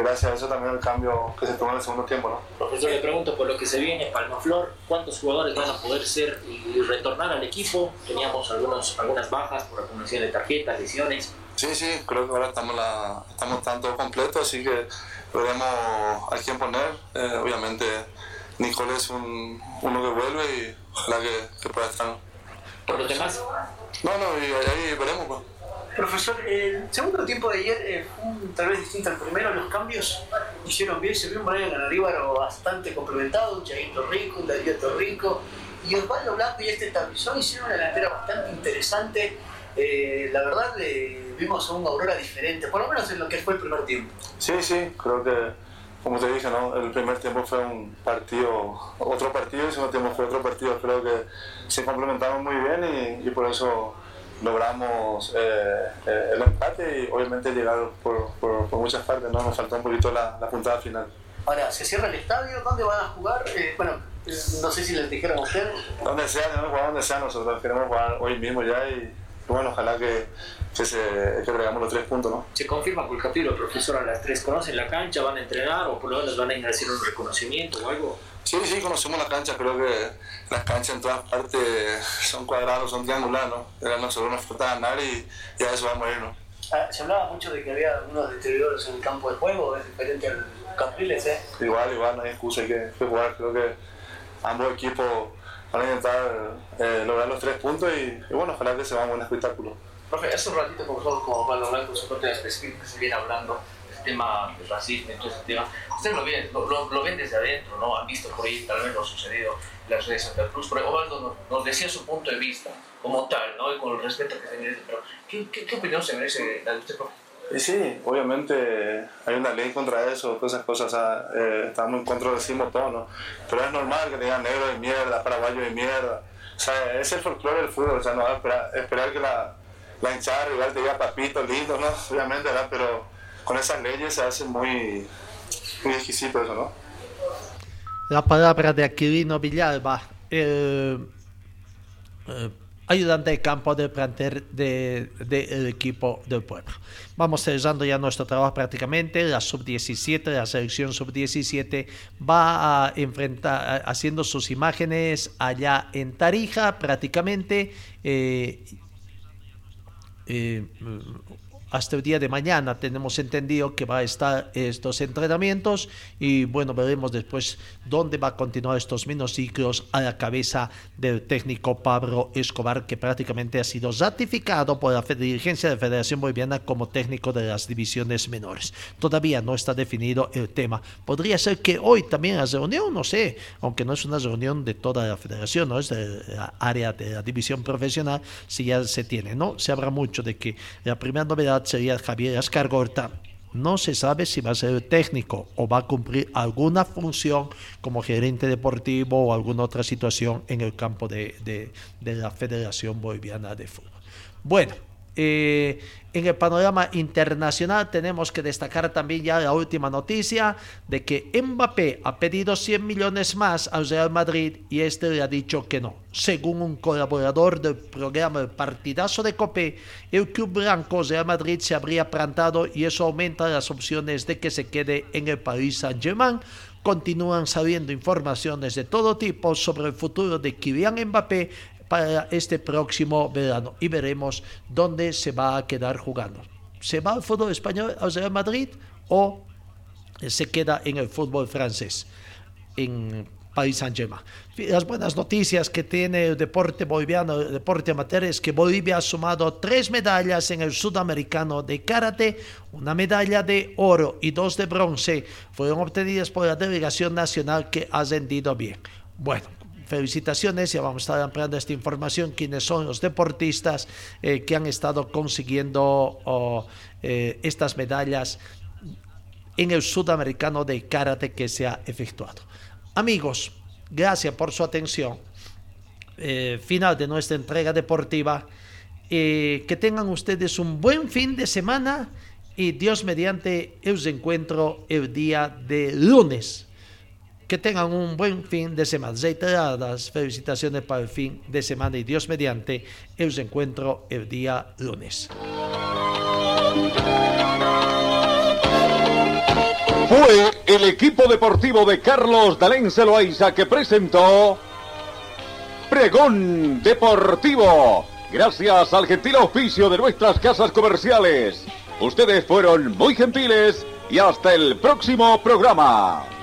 gracias a eso también el cambio que se tomó en el segundo tiempo. ¿no? Profesor, le pregunto por lo que se viene, Palmaflor, ¿cuántos jugadores van a poder ser y retornar al equipo? Teníamos algunos, algunas bajas por acumulación de tarjetas, lesiones. Sí, sí, creo que ahora estamos, la, estamos tanto completos, así que veremos a quién poner. Eh, obviamente, Nicole es un, uno que vuelve y ojalá que, que pueda estar. ¿Por los demás? No, no, y ahí veremos. Pues. Profesor, el segundo tiempo de ayer eh, fue tal vez distinto al primero. Los cambios hicieron bien. Se vio un Brian Arribaro bastante complementado, un Chaguito Rico, un Darío Rico. Y Osvaldo Blanco y este Tablizón hicieron una delantera bastante interesante. Eh, la verdad, vimos a un Aurora diferente, por lo menos en lo que fue el primer tiempo. Sí, sí, creo que, como te dije, ¿no? el primer tiempo fue un partido, otro partido, el segundo tiempo fue otro partido. Creo que se complementaron muy bien y por eso logramos eh, eh, el empate y obviamente llegar por, por, muchas partes, ¿no? nos faltó un poquito la, la, puntada final. Ahora, ¿se cierra el estadio? ¿Dónde van a jugar? Eh, bueno, no sé si les dijeron a ustedes. Donde sea, jugar donde sea, nosotros queremos jugar hoy mismo ya y bueno, ojalá que, que, se, que los tres puntos, ¿no? Se confirma con el capítulo, profesor, a las tres, ¿conocen la cancha? ¿Van a entrenar o por lo menos van a ir a hacer un reconocimiento o algo? Sí, sí, conocemos la cancha, creo que las canchas en todas partes son cuadrados, son triangulares, ¿no? Era nosotros nos falta ganar y, y, a eso vamos a ir, ¿no? Ah, se hablaba mucho de que había unos deterioros en el campo de juego, es diferente al Capriles, ¿eh? Igual, igual, no hay excusa, hay que, jugar, creo que ambos equipos van a intentar eh, lograr los tres puntos y, y, bueno, ojalá que se va un buen espectáculo. Profe, hace un ratito como como Pablo Blanco, su parte específica que se viene hablando tema del racismo y todo ese tema, ustedes lo ven, lo, lo, ven desde adentro, ¿no? Han visto por ahí tal vez lo sucedido en las redes de Santa Cruz. Pero Ovaldo nos, decía su punto de vista como tal, ¿no? Y con el respeto que se merece. Pero, ¿qué, qué, qué opinión se merece la de usted, profe? Y sí, obviamente hay una ley contra eso, todas esas cosas, o sea, eh, estamos en contra del decimos todo, ¿no? Pero es normal que digan negro de mierda, paraguayo de mierda. O sea, es el folclore del fútbol, o sea, no va a esperar, esperar que la, la hinchada rival te diga papito, lindo, ¿no? Obviamente, ¿verdad? Pero con esas leyes se hace muy, muy exquisito eso, ¿no? La palabra de Aquilino Villalba, el eh, ayudante de campo del plantel del de, equipo del pueblo. Vamos cerrando ya nuestro trabajo prácticamente. La sub-17, la selección sub-17 va a enfrentar, haciendo sus imágenes allá en Tarija prácticamente. Eh, eh, hasta el día de mañana tenemos entendido que va a estar estos entrenamientos y bueno, veremos después dónde va a continuar estos ciclos a la cabeza del técnico Pablo Escobar, que prácticamente ha sido ratificado por la dirigencia de la Federación Boliviana como técnico de las divisiones menores. Todavía no está definido el tema. Podría ser que hoy también la reunión, no sé, aunque no es una reunión de toda la federación, no es de la área de la división profesional, si ya se tiene, ¿no? Se habla mucho de que la primera novedad sería Javier Ascargorta. No se sabe si va a ser técnico o va a cumplir alguna función como gerente deportivo o alguna otra situación en el campo de, la Federación Boliviana de Fútbol. Bueno, eh, en el panorama internacional tenemos que destacar también ya la última noticia de que Mbappé ha pedido 100 millones más al Real Madrid y este le ha dicho que no. Según un colaborador del programa El Partidazo de Copé, el club blanco Real Madrid se habría plantado y eso aumenta las opciones de que se quede en el Paris Saint-Germain continúan saliendo informaciones de todo tipo sobre el futuro de Kylian Mbappé para este próximo verano y veremos dónde se va a quedar jugando. ¿Se va al fútbol español al Real Madrid o se queda en el fútbol francés? En Paris Saint-Germain. Las buenas noticias que tiene el deporte boliviano, el deporte amateur, es que Bolivia ha sumado tres medallas en el sudamericano de karate, una medalla de oro y dos de bronce fueron obtenidas por la delegación nacional que ha rendido bien. Bueno, felicitaciones, ya vamos a estar ampliando esta información, quiénes son los deportistas eh, que han estado consiguiendo eh, estas medallas en el sudamericano de karate que se ha efectuado. Amigos, gracias por su atención. Eh, final de nuestra entrega deportiva. que tengan ustedes un buen fin de semana y Dios mediante os encuentro el día de lunes que tengan un buen fin de semana. Reiteradas felicitaciones para el fin de semana y Dios mediante, os encuentro el día lunes. Fue el equipo deportivo de Carlos Dalén Celoaiza que presentó Pregón Deportivo. Gracias al gentil oficio de nuestras casas comerciales. Ustedes fueron muy gentiles y hasta el próximo programa.